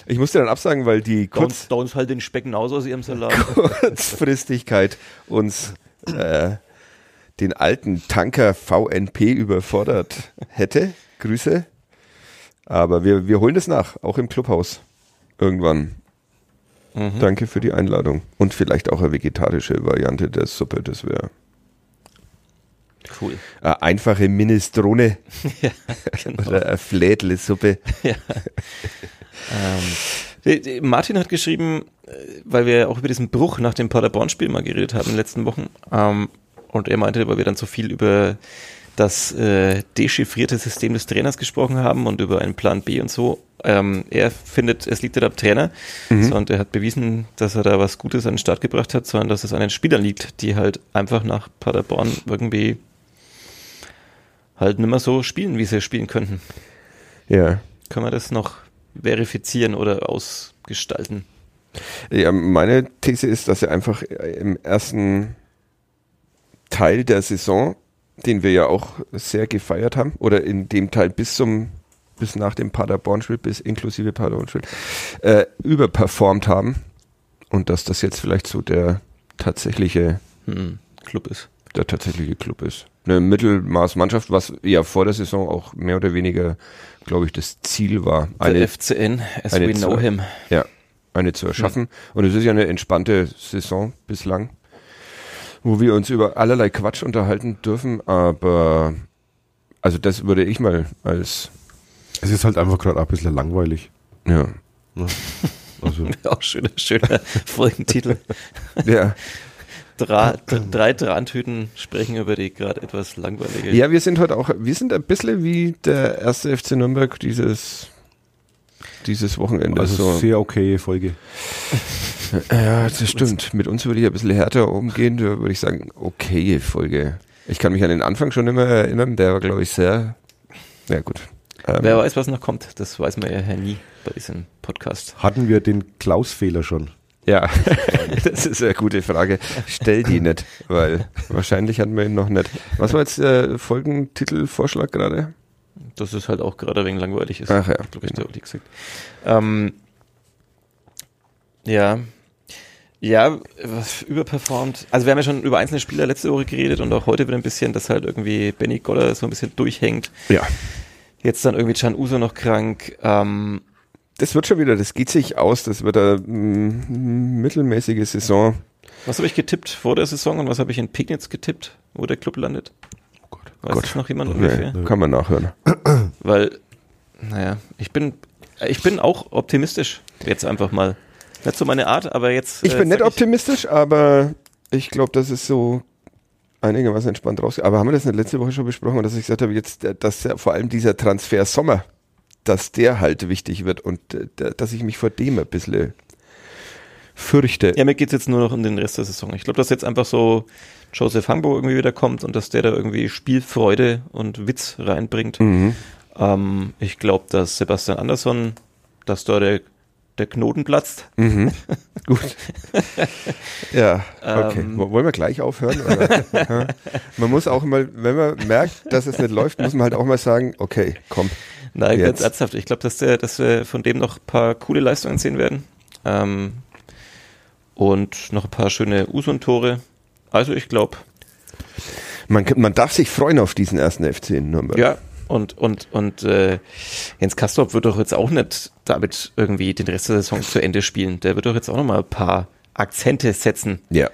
Ich musste dann absagen, weil die Kurz Da uns halt den Specken aus aus ihrem Salat. <laughs> Kurzfristigkeit uns äh, den alten Tanker VNP überfordert hätte. Grüße. Aber wir, wir holen es nach, auch im Clubhaus. Irgendwann. Mhm. Danke für die Einladung. Und vielleicht auch eine vegetarische Variante der Suppe, das wäre. Cool. Eine einfache Minestrone <laughs> ja, genau. oder eine Flädle-Suppe. Ja. ähm, Martin hat geschrieben, äh, weil wir auch über diesen Bruch nach dem Paderborn-Spiel mal geredet haben in den letzten Wochen. Ähm, und er meinte, weil wir dann so viel über das äh, dechiffrierte System des Trainers gesprochen haben und über einen Plan B und so. Ähm, er findet, es liegt nicht am Trainer, mhm. sondern er hat bewiesen, dass er da was Gutes an den Start gebracht hat, sondern dass es an den Spielern liegt, die halt einfach nach Paderborn irgendwie halt nicht mehr so spielen, wie sie spielen könnten. Ja. Können wir das noch verifizieren oder ausgestalten? Ja, meine These ist, dass er einfach im ersten Teil der Saison, den wir ja auch sehr gefeiert haben, oder in dem Teil bis zum bis nach dem Paderborn-Spiel, bis inklusive Paderborn-Spiel, äh, überperformt haben und dass das jetzt vielleicht so der tatsächliche hm, Club ist. Der tatsächliche Club ist. Eine Mittelmaßmannschaft, was ja vor der Saison auch mehr oder weniger, glaube ich, das Ziel war. Eine, der FCN, as we know him. Ja, eine zu erschaffen. Hm. Und es ist ja eine entspannte Saison bislang wo wir uns über allerlei Quatsch unterhalten dürfen, aber also das würde ich mal als. Es ist halt einfach gerade ein bisschen langweilig. Ja. ja. Also. <laughs> Auch schöner, schöner Folgentitel. ja. Dra drei Drahntüten sprechen über die gerade etwas langweilige. Ja, wir sind heute auch, wir sind ein bisschen wie der erste FC Nürnberg dieses dieses Wochenende. Also so. sehr okay Folge. <laughs> Ja, das stimmt. Mit uns würde ich ein bisschen härter umgehen. Da würde ich sagen, okay Folge. Ich kann mich an den Anfang schon immer erinnern. Der war, glaube ich, sehr. Ja, gut. Ähm, Wer weiß, was noch kommt. Das weiß man ja nie bei diesem Podcast. Hatten wir den Klaus-Fehler schon? Ja, <laughs> das ist eine gute Frage. Stell die nicht, weil wahrscheinlich hatten wir ihn noch nicht. Was war jetzt äh, Folgentitelvorschlag gerade? dass es halt auch gerade wegen langweilig ist. Ach ja. Glaube ich, genau. der gesagt. Ähm, ja. Ja, was überperformt. Also wir haben ja schon über einzelne Spieler letzte Woche geredet und auch heute wieder ein bisschen, dass halt irgendwie Benny Goller so ein bisschen durchhängt. Ja. Jetzt dann irgendwie Can Uso noch krank. Ähm, das wird schon wieder, das geht sich aus, das wird eine mm, mittelmäßige Saison. Was habe ich getippt vor der Saison und was habe ich in Pignitz getippt, wo der Club landet? Weiß Gott. noch jemand ungefähr? Nee, kann man nachhören. <clears throat> Weil, naja, ich bin, ich bin auch optimistisch. Jetzt einfach mal. Nicht so meine Art, aber jetzt. Ich äh, bin nicht optimistisch, aber ich glaube, das ist so einigermaßen entspannt raus. Aber haben wir das nicht letzte Woche schon besprochen, dass ich gesagt habe, jetzt, äh, dass ja vor allem dieser Transfer Sommer, dass der halt wichtig wird und äh, dass ich mich vor dem ein bisschen fürchte. Ja, mir geht es jetzt nur noch um den Rest der Saison. Ich glaube, dass jetzt einfach so Joseph Hangbo irgendwie wieder kommt und dass der da irgendwie Spielfreude und Witz reinbringt. Mhm. Ähm, ich glaube, dass Sebastian Andersson, dass da der, der Knoten platzt. Mhm. <laughs> Gut. ja, okay. Ähm, Wollen wir gleich aufhören? <laughs> Man muss auch mal, wenn man merkt, dass es nicht läuft, muss man halt auch mal sagen, okay, komm. Nein, jetzt. ganz ernsthaft. Ich glaube, dass, der, dass wir von dem noch ein paar coole Leistungen sehen werden. Ähm, und noch ein paar schöne Usun-Tore. Also ich glaube. Man, man darf sich freuen auf diesen ersten FC in Nürnberg. Ja, und, und, und äh, Jens Kastorp wird doch jetzt auch nicht damit irgendwie den Rest der Saison zu Ende spielen. Der wird doch jetzt auch noch mal ein paar Akzente setzen. Ja,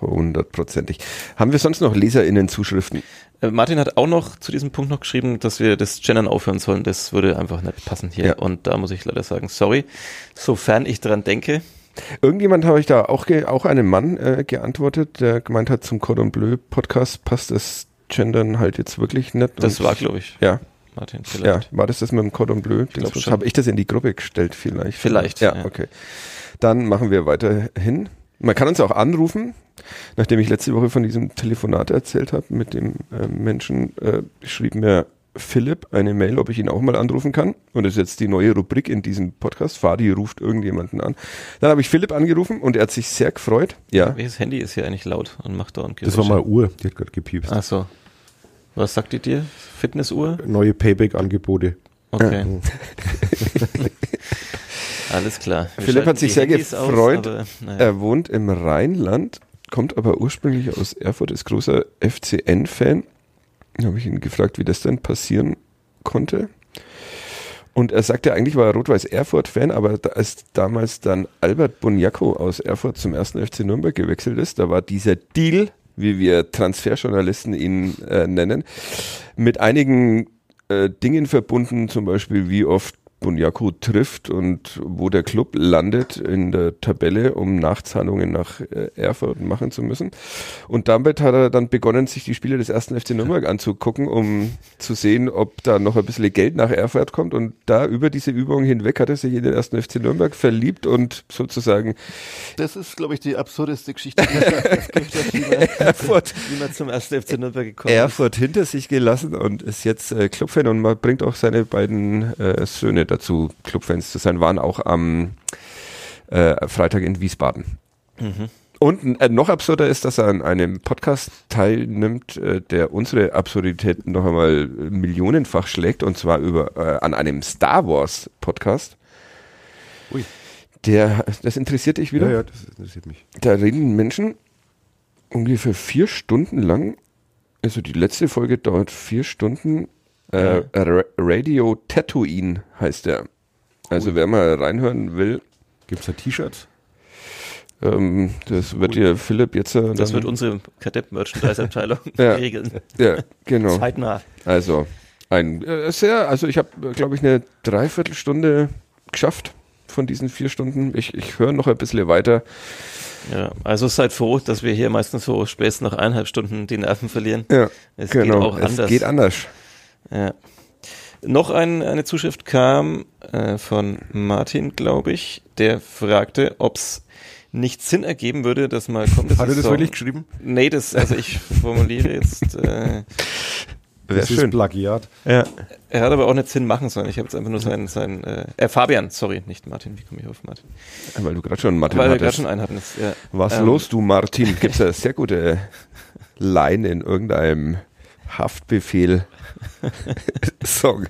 hundertprozentig. Haben wir sonst noch LeserInnen-Zuschriften? Äh, Martin hat auch noch zu diesem Punkt noch geschrieben, dass wir das Gendern aufhören sollen. Das würde einfach nicht passen hier. Ja. Und da muss ich leider sagen, sorry. Sofern ich dran denke, Irgendjemand habe ich da auch, auch einem Mann äh, geantwortet, der gemeint hat, zum Cordon Bleu Podcast passt das Gendern halt jetzt wirklich nicht. Das war, glaube ich. Ja. Martin, vielleicht. Ja, war das das mit dem Cordon Bleu? Habe ich das in die Gruppe gestellt vielleicht? Vielleicht. Ja, ja, okay. Dann machen wir weiterhin. Man kann uns auch anrufen, nachdem ich letzte Woche von diesem Telefonat erzählt habe mit dem äh, Menschen, äh, schrieb mir Philipp eine Mail, ob ich ihn auch mal anrufen kann. Und das ist jetzt die neue Rubrik in diesem Podcast. Fadi ruft irgendjemanden an. Dann habe ich Philipp angerufen und er hat sich sehr gefreut. Ja. Welches Handy ist hier eigentlich laut und macht da und Das war mal Uhr, die hat gerade gepiepst. Ach so. Was sagt die dir? Fitnessuhr? Neue Payback-Angebote. Okay. <laughs> Alles klar. Wir Philipp hat sich sehr gefreut. Aus, aber. Er wohnt im Rheinland, kommt aber ursprünglich aus Erfurt, ist großer FCN-Fan habe ich ihn gefragt, wie das denn passieren konnte. Und er sagte, eigentlich war er Rot-Weiß Erfurt-Fan, aber als damals dann Albert Boniaco aus Erfurt zum ersten FC Nürnberg gewechselt ist, da war dieser Deal wie wir Transferjournalisten ihn äh, nennen, mit einigen äh, Dingen verbunden, zum Beispiel wie oft Bunyaku trifft und wo der Club landet in der Tabelle, um Nachzahlungen nach äh, Erfurt machen zu müssen. Und damit hat er dann begonnen, sich die Spiele des ersten FC Nürnberg anzugucken, um zu sehen, ob da noch ein bisschen Geld nach Erfurt kommt. Und da über diese Übung hinweg hat er sich in den ersten FC Nürnberg verliebt und sozusagen. Das ist, glaube ich, die absurdeste Geschichte. <laughs> Erfurt, Wie man zum ersten FC Nürnberg gekommen Erfurt hinter sich gelassen und ist jetzt äh, Clubfan und man bringt auch seine beiden äh, Söhne dazu, Clubfans zu sein, waren auch am äh, Freitag in Wiesbaden. Und äh, noch absurder ist, dass er an einem Podcast teilnimmt, äh, der unsere Absurdität noch einmal millionenfach schlägt, und zwar über äh, an einem Star Wars Podcast. Ui. Der, das interessiert dich wieder? Ja, ja, das interessiert mich. Da reden Menschen ungefähr vier Stunden lang. Also die letzte Folge dauert vier Stunden. Äh, Ra- Radio Tatooine heißt der. Also wer mal reinhören will, Gibt es da T-Shirts? ähm, das wird dir Philipp jetzt äh, Das wird unsere Kadepp-Merchandise-Abteilung <laughs> Ja. regeln. ja, genau. Zeitnah. Also ein äh, sehr, also ich habe, glaube ich, eine Dreiviertelstunde geschafft von diesen vier Stunden. Ich, ich höre noch ein bisschen weiter. Ja, also seid froh, dass wir hier meistens so spätestens nach eineinhalb Stunden die Nerven verlieren. Ja, Es genau. geht auch es anders. geht anders. Ja. Noch ein, eine Zuschrift kam äh, von Martin, glaube ich, der fragte, ob es nicht Sinn ergeben würde, dass mal kommt. Hat er das wirklich geschrieben? Nee, das, also ich formuliere jetzt, äh, Wäre das schön. ist Plagiat. Ja. er hat aber auch nicht Sinn machen sollen. Ich habe jetzt einfach nur sein, sein äh, äh, Fabian, sorry, nicht Martin, wie komme ich auf Martin? Weil du gerade schon Martin Weil wir gerade hattest. schon einen hatten. Das, ja. Was Ähm, los, du Martin? Gibt es eine sehr gute Line in irgendeinem Haftbefehl <laughs> Song.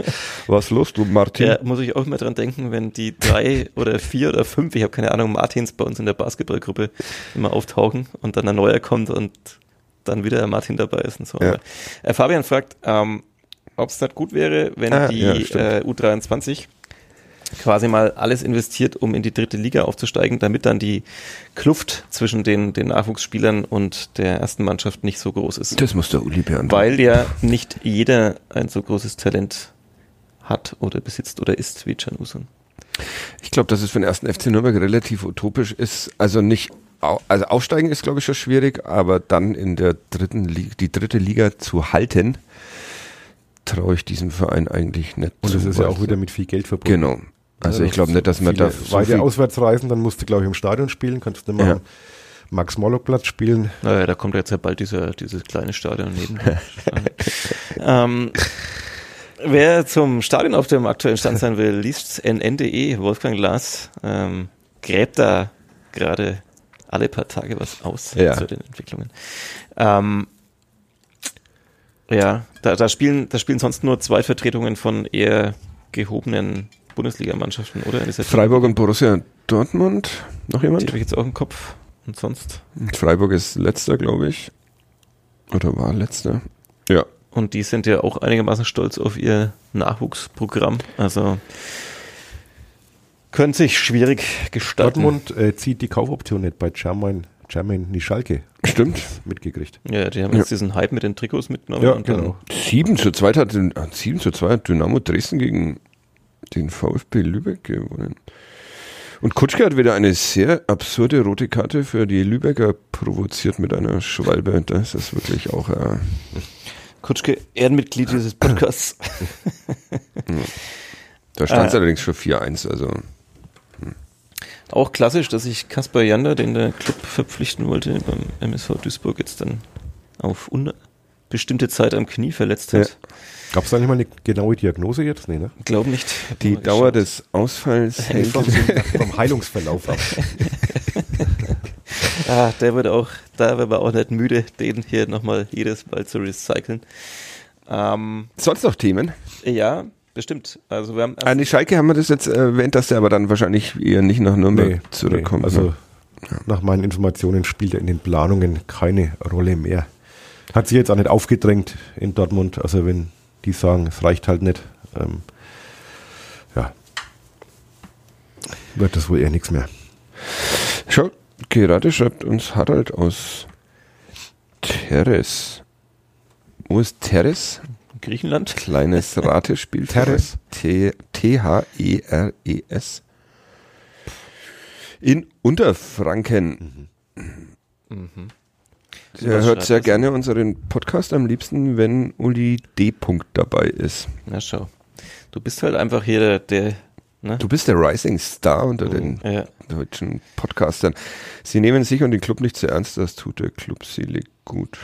Was los, du Martin? Ja, muss ich auch immer dran denken, wenn die drei oder vier oder fünf, ich habe keine Ahnung, Martins bei uns in der Basketballgruppe immer auftauchen und dann ein neuer kommt und dann wieder Martin dabei ist und so. Ja. Äh, Fabian fragt, ähm, ob es nicht gut wäre, wenn Ah, die ja, äh, U23 quasi mal alles investiert, um in die dritte Liga aufzusteigen, damit dann die Kluft zwischen den, den Nachwuchsspielern und der ersten Mannschaft nicht so groß ist. Das muss der Uli beantworten. Weil ja nicht jeder ein so großes Talent hat oder besitzt oder ist wie Can Usun. Ich glaube, dass es für den ersten FC Nürnberg relativ utopisch ist. Also nicht, also aufsteigen ist, glaube ich, schon schwierig, aber dann in der dritten Liga, die dritte Liga zu halten, traue ich diesem Verein eigentlich nicht Und das ist ja auch wieder mit viel Geld verbunden. Genau. Also ich glaube nicht, dass man da so weite viel, Auswärtsreisen, dann musst du, glaube ich, im Stadion spielen, kannst nicht mal Ja. am Max-Morlock-Platz spielen. Naja, da kommt jetzt ja bald dieser, dieses kleine Stadion neben. <laughs> ähm, wer zum Stadion auf dem aktuellen Stand sein will, liest nn.de. Wolfgang Glas ähm, gräbt da gerade alle paar Tage was aus Ja. zu den Entwicklungen. Ähm, ja, da, da spielen, da spielen sonst nur zwei Vertretungen von eher gehobenen Bundesligamannschaften, oder? Freiburg und Borussia Dortmund. Noch Die jemand? habe ich jetzt auch im Kopf. Und sonst? Freiburg ist letzter, glaube ich. Oder war letzter. Ja. Und die sind ja auch einigermaßen stolz auf ihr Nachwuchsprogramm. Also könnte sich schwierig gestalten. Dortmund äh, zieht die Kaufoption nicht bei Germain, Germain Nischalke. Stimmt. Mitgekriegt. Ja, die haben jetzt diesen Hype mit den Trikots mitgenommen. Ja, genau. 7 zu 2 hat, den- äh, 7 zu 2 hat Dynamo Dresden gegen den VfB Lübeck gewonnen. Und Kutschke hat wieder eine sehr absurde rote Karte für die Lübecker provoziert mit einer Schwalbe. Das ist wirklich auch äh, Kutschke, Ehrenmitglied <laughs> dieses Podcasts. da stand es Ah. allerdings schon 4-1. Also auch klassisch, dass sich Kaspar Jander, den der Club verpflichten wollte, beim MSV Duisburg jetzt dann auf unbestimmte Zeit am Knie verletzt hat. Gab es da nicht mal eine genaue Diagnose jetzt? Nee, ne? Glaub nicht. Die mal Dauer des Ausfalls hängt Vom, <laughs> vom Heilungsverlauf ab. <laughs> Ah, der wird auch, da wird man auch nicht müde, den hier nochmal jedes Mal zu recyceln. Ähm, Sonst noch Themen? ja, bestimmt. Also wir haben An die Schalke haben wir das jetzt erwähnt, dass der aber dann wahrscheinlich eher nicht nach Nürnberg zurückkommt. also ne? nach meinen Informationen spielt er in den Planungen keine Rolle mehr. Hat sich jetzt auch nicht aufgedrängt in Dortmund. Also wenn die sagen, es reicht halt nicht, ähm, ja, wird das wohl eher nichts mehr. Schau, gerade schreibt uns Harald aus Teres. Wo ist Teres? Griechenland? Kleines Ratespiel. Teres. T-H-E-R-E-S. In Unterfranken. So Er was hört sehr gerne unseren Podcast am liebsten, wenn Uli D. -Punkt dabei ist. Na schau. Du bist halt einfach hier der, der ne? Du bist der Rising Star unter den Ja. deutschen Podcastern. Sie nehmen sich und den Club nicht zu ernst, das tut der Club selig gut.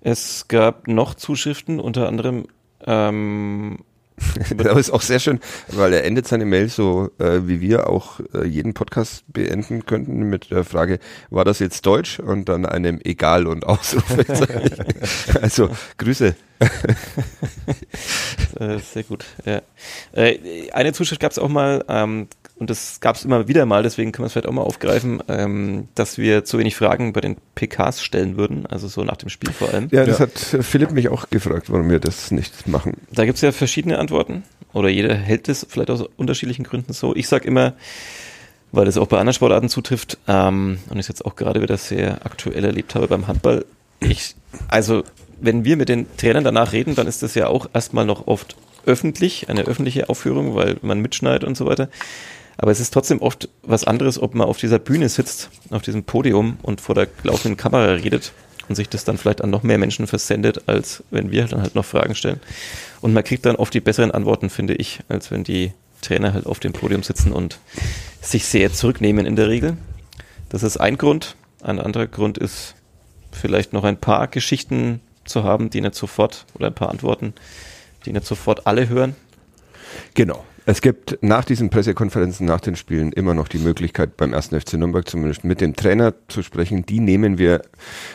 Es gab noch Zuschriften, unter anderem ähm, <laughs> Das ist auch sehr schön, weil er endet seine Mail so, äh, wie wir auch äh, jeden Podcast beenden könnten mit der Frage, war das jetzt Deutsch? Und dann einem Egal und Ausrufezeichen. <laughs> also, Grüße. <laughs> Äh, sehr gut, ja. Äh, eine Zuschrift gab es auch mal, ähm, und das gab es immer wieder mal, deswegen können wir es vielleicht auch mal aufgreifen, ähm, dass wir zu wenig Fragen bei den PKs stellen würden, also so nach dem Spiel vor allem. Ja, das hat äh, Philipp mich auch gefragt, warum wir das nicht machen. Da gibt es ja verschiedene Antworten, oder jeder hält es vielleicht aus unterschiedlichen Gründen so. Ich sag immer, weil das auch bei anderen Sportarten zutrifft, ähm, und ich jetzt auch gerade wieder sehr aktuell erlebt habe beim Handball, ich, also wenn wir mit den Trainern danach reden, dann ist das ja auch erstmal noch oft öffentlich, eine öffentliche Aufführung, weil man mitschneidet und so weiter. Aber es ist trotzdem oft was anderes, ob man auf dieser Bühne sitzt, auf diesem Podium und vor der laufenden Kamera redet und sich das dann vielleicht an noch mehr Menschen versendet, als wenn wir dann halt noch Fragen stellen. Und man kriegt dann oft die besseren Antworten, finde ich, als wenn die Trainer halt auf dem Podium sitzen und sich sehr zurücknehmen in der Regel. Das ist ein Grund. Ein anderer Grund ist vielleicht noch ein paar Geschichten zu haben, die nicht sofort, oder ein paar Antworten, die nicht sofort alle hören. Genau. Es gibt nach diesen Pressekonferenzen, nach den Spielen immer noch die Möglichkeit, beim ersten FC Nürnberg zumindest mit dem Trainer zu sprechen. Die nehmen wir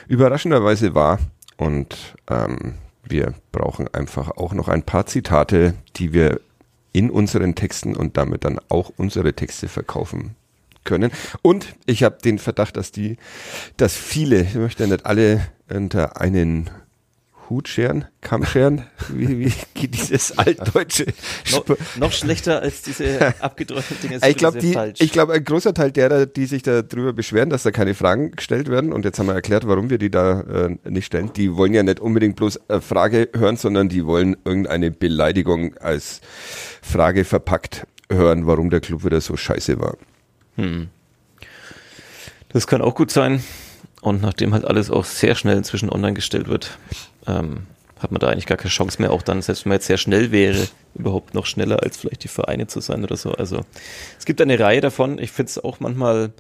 überraschenderweise wahr und ähm, wir brauchen einfach auch noch ein paar Zitate, die wir in unseren Texten und damit dann auch unsere Texte verkaufen können. Und ich habe den Verdacht, dass die, dass viele, ich möchte nicht alle unter einen Hut scheren, Kamm scheren, wie, wie geht dieses altdeutsche No, noch schlechter als diese <laughs> abgedroschenen Dinge. ich glaube, glaube, ein großer Teil derer, die sich darüber beschweren, dass da keine Fragen gestellt werden, und jetzt haben wir erklärt, warum wir die da äh, nicht stellen, die wollen ja nicht unbedingt bloß eine Frage hören, sondern die wollen irgendeine Beleidigung als Frage verpackt hören, warum der Club wieder so scheiße war. Hm. Das kann auch gut sein. Und nachdem halt alles auch sehr schnell inzwischen online gestellt wird, ähm, hat man da eigentlich gar keine Chance mehr, auch dann, selbst wenn man jetzt sehr schnell wäre, überhaupt noch schneller als vielleicht die Vereine zu sein oder so. Also es gibt eine Reihe davon. Ich finde es auch manchmal,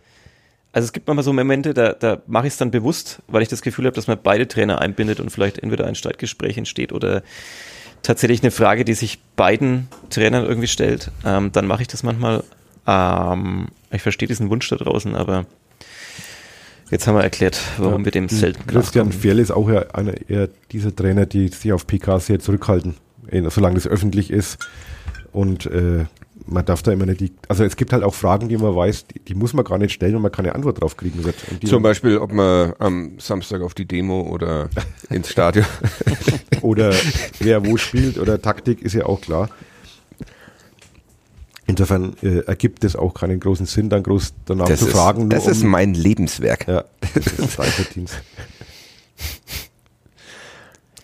also es gibt manchmal so Momente, da, da mache ich es dann bewusst, weil ich das Gefühl habe, dass man beide Trainer einbindet und vielleicht entweder ein Streitgespräch entsteht oder tatsächlich eine Frage, die sich beiden Trainern irgendwie stellt. Ähm, dann mache ich das manchmal. Ähm, ich verstehe diesen Wunsch da draußen, aber jetzt haben wir erklärt, warum wir dem selten Christian nachkommen. Ist auch ja einer eher dieser Trainer, die sich auf PK sehr zurückhalten, eh, solange das öffentlich ist. Und äh, man darf da immer nicht die, also es gibt halt auch Fragen, die man weiß, die, die muss man gar nicht stellen und man keine Antwort drauf kriegen wird. Zum Beispiel, ob man am Samstag auf die Demo oder ins Stadion. <laughs> oder wer wo spielt oder Taktik ist ja auch klar. Insofern äh, ergibt es auch keinen großen Sinn, dann groß danach Das, zu ist, fragen. das ist mein Lebenswerk. ja, das ist sein Verdienst.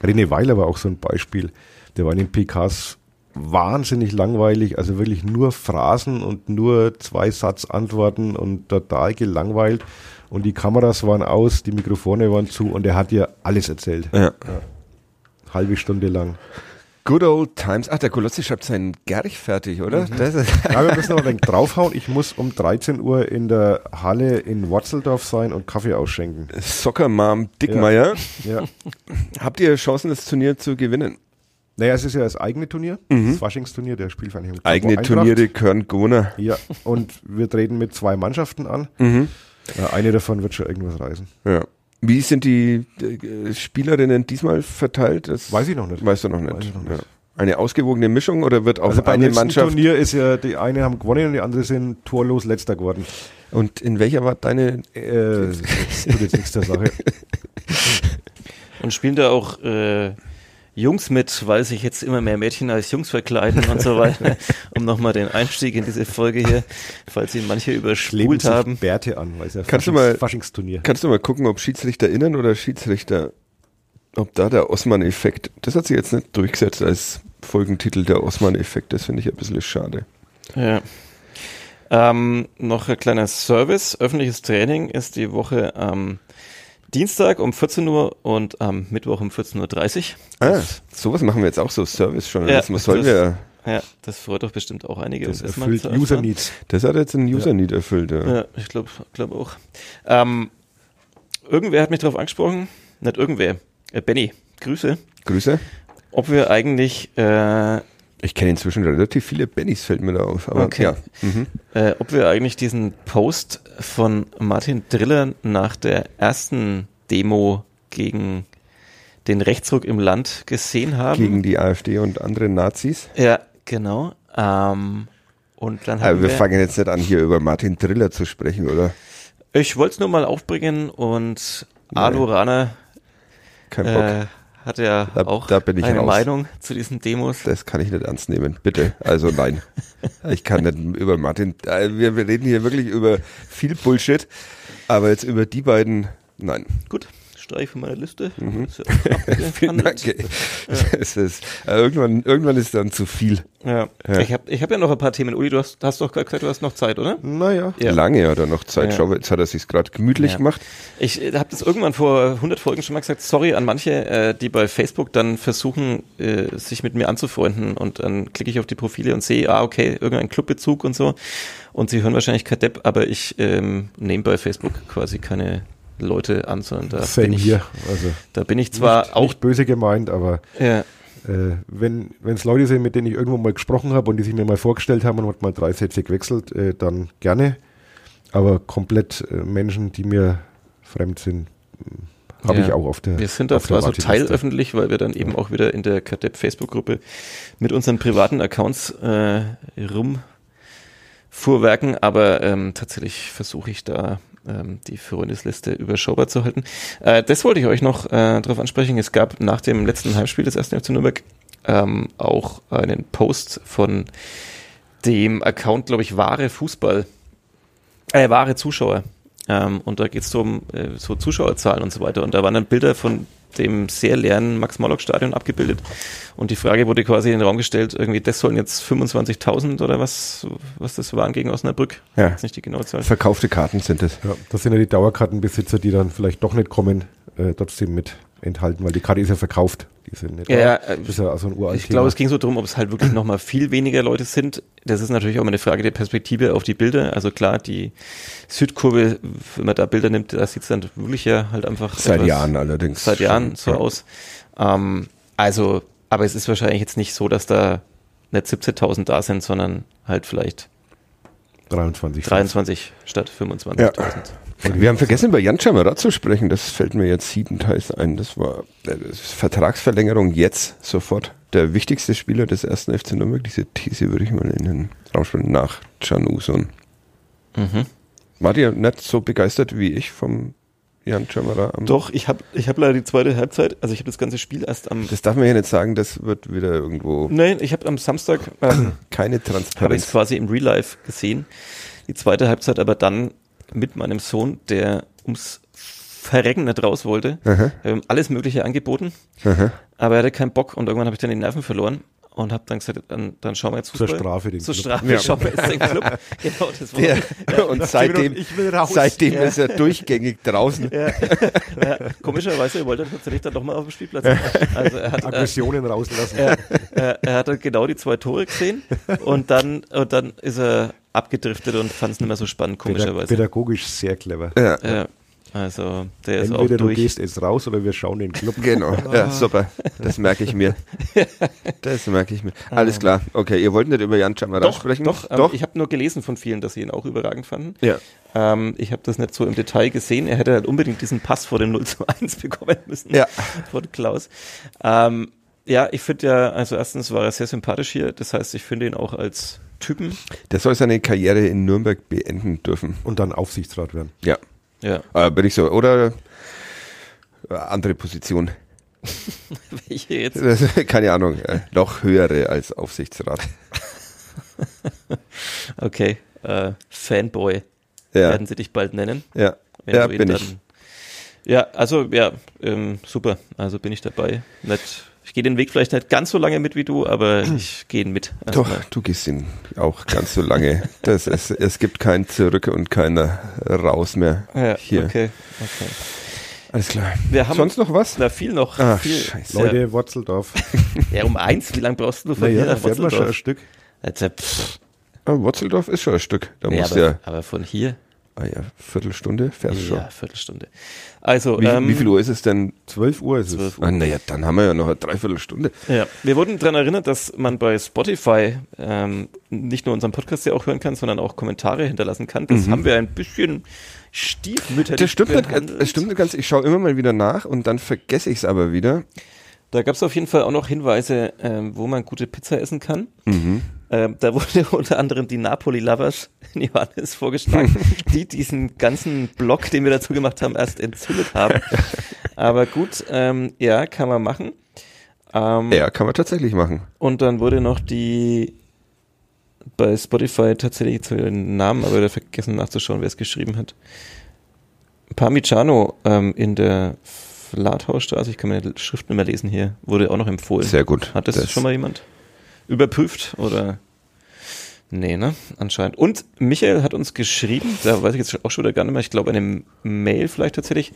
René Weiler war auch so ein Beispiel. Der war in den PKs wahnsinnig langweilig, also wirklich nur Phrasen und nur zwei Satzantworten und total gelangweilt. Und die Kameras waren aus, die Mikrofone waren zu und er hat ja alles erzählt. Ja. Halbe Stunde lang. Good old times. Ach, der Kolossi schreibt seinen Gerch fertig, oder? Das ist, Ja, wir müssen noch ein wenig draufhauen. Ich muss um 13 Uhr in der Halle in Watzeldorf sein und Kaffee ausschenken. Soccer Mom Dickmeier. Ja. Habt ihr Chancen, das Turnier zu gewinnen? Naja, es ist ja das eigene Turnier, das Faschingsturnier, der Spielvereinigung. Mhm. Eigene Eintracht. Turniere gehören Gona. Ja, und wir treten mit zwei Mannschaften an. Mhm. Ja, eine davon wird schon irgendwas reißen. Ja. Wie sind die äh, Spielerinnen diesmal verteilt? Das Weiß ich noch nicht. Weißt du noch nicht. Weiß ich noch nicht. Ja. Eine ausgewogene Mischung oder wird auch Also beim eine Mannschaft? Turnier ist ja, die eine haben gewonnen und die andere sind torlos letzter geworden. Und in welcher war deine? Äh, <laughs> das tut jetzt nichts der Sache. Und spielen da auch äh, Jungs mit, weil sich jetzt immer mehr Mädchen als Jungs verkleiden und so weiter, <laughs> um nochmal den Einstieg in diese Folge hier, falls ihn manche überspult haben. Bärte an, weil es ja Kannst du Faschings- mal- Faschingsturnier. Kannst du mal gucken, ob SchiedsrichterInnen oder Schiedsrichter, ob da der Osman-Effekt, das hat sich jetzt nicht durchgesetzt als Folgentitel, der Osman-Effekt, das finde ich ein bisschen schade. Ja. Ähm, noch ein kleiner Service. Öffentliches Training ist die Woche am Dienstag um 14 Uhr und am Mittwoch um 14.30 Uhr. Ah, sowas machen wir jetzt auch so, Service-Journalismus. Ja, sollen das- wir, Ja, das freut doch bestimmt auch einige. Das erfüllt zu User erfahren. Needs. das hat jetzt ein User-Need erfüllt. Ja. Ja, ich glaube glaub auch. Ähm, irgendwer hat mich darauf angesprochen, nicht irgendwer, äh, Benny, Grüße, Grüße. ob wir eigentlich, äh, Ich kenne inzwischen relativ viele Bennys, fällt mir da auf. Aber Okay. ja. Mhm. äh, ob wir eigentlich diesen Post von Martin Driller nach der ersten Demo gegen den Rechtsruck im Land gesehen haben. Gegen die AfD und andere Nazis. ja, genau. Ähm, und dann Aber haben wir wir, fangen jetzt nicht an, hier über Martin Driller zu sprechen, oder? ich wollte es nur mal aufbringen und Alu Rana Kein Bock. äh, hat ja Da- auch da bin ich eine raus. Meinung zu diesen Demos. Das kann ich nicht ernst nehmen, bitte. Also nein. Ich kann nicht über Martin. äh, Wir, wir reden hier wirklich über viel Bullshit, aber jetzt über die beiden, nein. Gut, streich von meiner Liste. Mhm. Ist ja. <laughs> Vielen Dank. Es <laughs> ist, äh, irgendwann, irgendwann ist dann zu viel. Ja. Ja. Ich habe ich hab ja noch ein paar Themen. Uli, du hast, hast doch gerade gesagt, du hast noch Zeit, oder? Naja, Ja. lange hat er noch Zeit. Ja. Schau, jetzt hat er sich gerade gemütlich Ja. gemacht. Ich äh, habe das irgendwann vor 100 Folgen schon mal gesagt. Sorry an manche, äh, die bei Facebook dann versuchen, äh, sich mit mir anzufreunden und dann klicke ich auf die Profile und sehe, ah, okay, irgendein Clubbezug und so. Und sie hören wahrscheinlich kein Depp, aber ich ähm, nehme bei Facebook quasi keine Leute an, sondern da Same bin ich, hier. Also da bin ich zwar nicht, auch, nicht böse gemeint, aber ja, äh, wenn es Leute sind, mit denen ich irgendwo mal gesprochen habe und die sich mir mal vorgestellt haben und hat mal drei Sätze gewechselt, äh, dann gerne. Aber komplett äh, Menschen, die mir fremd sind, habe Ja. ich auch auf der Wir sind da zwar so teilöffentlich, weil wir dann eben auch wieder in der KDEP Facebook-Gruppe mit unseren privaten Accounts äh, rumfuhrwerken, aber ähm, tatsächlich versuche ich da ähm, die Freundesliste überschaubar zu halten. Äh, das wollte ich euch noch äh, darauf ansprechen. Es gab nach dem letzten Heimspiel des 1. FC Nürnberg ähm, auch einen Post von dem Account, glaube ich, wahre Fußball, äh, wahre Zuschauer. Ähm, und da geht es so um äh, so Zuschauerzahlen und so weiter. Und da waren dann Bilder von dem sehr leeren Max-Morlock-Stadion abgebildet. Und die Frage wurde quasi in den Raum gestellt, irgendwie, das sollen jetzt 25.000 oder was, was das waren gegen Osnabrück. Ja. Jetzt nicht die genaue Zahl. Verkaufte Karten sind es. Ja, das sind ja die Dauerkartenbesitzer, die dann vielleicht doch nicht kommen, äh, trotzdem mit enthalten, weil die Karte ist ja verkauft. Die sind Ja, da. ja, das ist ja also ein uraltes Ich glaube, es ging so drum, ob es halt wirklich nochmal viel weniger Leute sind. Das ist natürlich auch immer eine Frage der Perspektive auf die Bilder. Also klar, die Südkurve, wenn man da Bilder nimmt, da sieht es dann wirklich ja halt einfach Seit etwas- Jahren allerdings. seit Jahren so Ja. aus. Ähm, also, aber es ist wahrscheinlich jetzt nicht so, dass da nicht 17.000 da sind, sondern halt vielleicht 23. 23 statt 25.000. Wir haben vergessen, über Jan Chamara zu sprechen. Das fällt mir jetzt siebenteils ein. Das war äh, das Vertragsverlängerung jetzt sofort. Der wichtigste Spieler des ersten FC Nürnberg. Diese These würde ich mal in den Raum spielen. Nach Canuson. Mhm. Wart ihr nicht so begeistert wie ich vom Jan Chamara? Am Doch, ich habe ich hab leider die zweite Halbzeit, also ich habe das ganze Spiel erst am Das darf man ja nicht sagen. Das wird wieder irgendwo Nein, ich habe am Samstag ähm, keine habe ich Transparenz. quasi im Real Life gesehen. Die zweite Halbzeit aber dann mit meinem Sohn, der ums Verrecken nicht raus wollte. Haben alles Mögliche angeboten, aha. aber er hatte keinen Bock und irgendwann habe ich dann die Nerven verloren und habe dann gesagt, dann, dann schauen wir jetzt Zur Fußball. Strafe den Zur Club. Strafe Ja. schauen wir jetzt den Club. <laughs> Genau, das war Der, und seitdem, Ich will raus. seitdem ist er durchgängig draußen. ja, ja, komischerweise wollte er tatsächlich dann doch mal auf dem Spielplatz. <laughs> Also er hat, äh, Aggressionen rauslassen. er, er, er hat dann genau die zwei Tore gesehen und dann, und dann ist er abgedriftet und fand es nicht mehr so spannend, komischerweise. Pädagogisch sehr clever. Ja, Ja, also der ist auch Entweder du durch. gehst jetzt raus oder wir schauen den Club. Genau, <laughs> ja, super. Das merke ich mir. Das merke ich mir. Alles klar. Okay, ihr wollt nicht über Jan Chamara Doch, sprechen? doch, ähm, doch. ich habe nur gelesen von vielen, dass sie ihn auch überragend fanden. ja. Ähm, ich habe das nicht so im Detail gesehen. Er hätte halt unbedingt diesen Pass vor dem 0 zu 1 <laughs> bekommen müssen. Ja. Von Klaus. Ähm, ja, ich finde ja, also erstens war er sehr sympathisch hier. Das heißt, ich finde ihn auch als Typen. Der soll seine Karriere in Nürnberg beenden dürfen. Und dann Aufsichtsrat werden. Ja. Ja. Äh, bin ich so. Oder äh, andere Position. <laughs> Welche jetzt? Das, <laughs> keine Ahnung, äh, noch höhere als Aufsichtsrat. <laughs> Okay, äh, Fanboy Ja, werden sie dich bald nennen. ja, ja bin ich. Ja, also ja, ähm, super. Also bin ich dabei. Nicht, ich gehe den Weg vielleicht nicht ganz so lange mit wie du, aber <clears throat> ich gehe ihn mit. Also Doch, du gehst ihn auch ganz so lange. Das ist, es gibt kein Zurück und kein Raus mehr Ja, hier. okay, okay. Alles klar. Wir haben Sonst noch was? na viel noch. Ach, viel, scheiße. Leute, Wurzeldorf. <laughs> Ja, um eins. Wie lange brauchst du von Naja, hier nach man schon ein Wurzeldorf? Stück. Also, pff, Wurzeldorf ist schon ein Stück. Da nee, aber, ja, aber von hier? Ah ja, Viertelstunde fährst du schon. Ja, Viertelstunde. Also, Wie, ähm, wie viel Uhr ist es denn? 12 Uhr ist es. 12 Ah, naja, dann haben wir ja noch eine Dreiviertelstunde. Ja, wir wurden daran erinnert, dass man bei Spotify ähm, nicht nur unseren Podcast ja auch hören kann, sondern auch Kommentare hinterlassen kann. Das haben wir ein bisschen stiefmütterlich Das stimmt, nicht, behandelt. das stimmt nicht ganz. Ich schaue immer mal wieder nach und dann vergesse ich es aber wieder. Da gab es auf jeden Fall auch noch Hinweise, ähm, wo man gute Pizza essen kann. Mhm. Ähm, da wurde <laughs> unter anderem die Napoli Lovers in Johannes vorgeschlagen, <laughs> die diesen ganzen Blog, den wir dazu gemacht haben, erst entzündet haben. <laughs> Aber gut, ähm, ja, kann man machen. Ähm, Ja, kann man tatsächlich machen. Und dann wurde noch die bei Spotify tatsächlich ich den Namen, aber wieder vergessen nachzuschauen, wer es geschrieben hat. Parmigiano ähm, in der Flathausstraße, ich kann meine Schrift nicht mehr lesen hier, wurde auch noch empfohlen. Sehr gut. Hat das, Das- schon mal jemand überprüft oder? Nee, ne? Anscheinend. Und Michael hat uns geschrieben, da weiß ich jetzt auch schon wieder gar nicht mehr, ich glaube eine Mail vielleicht tatsächlich.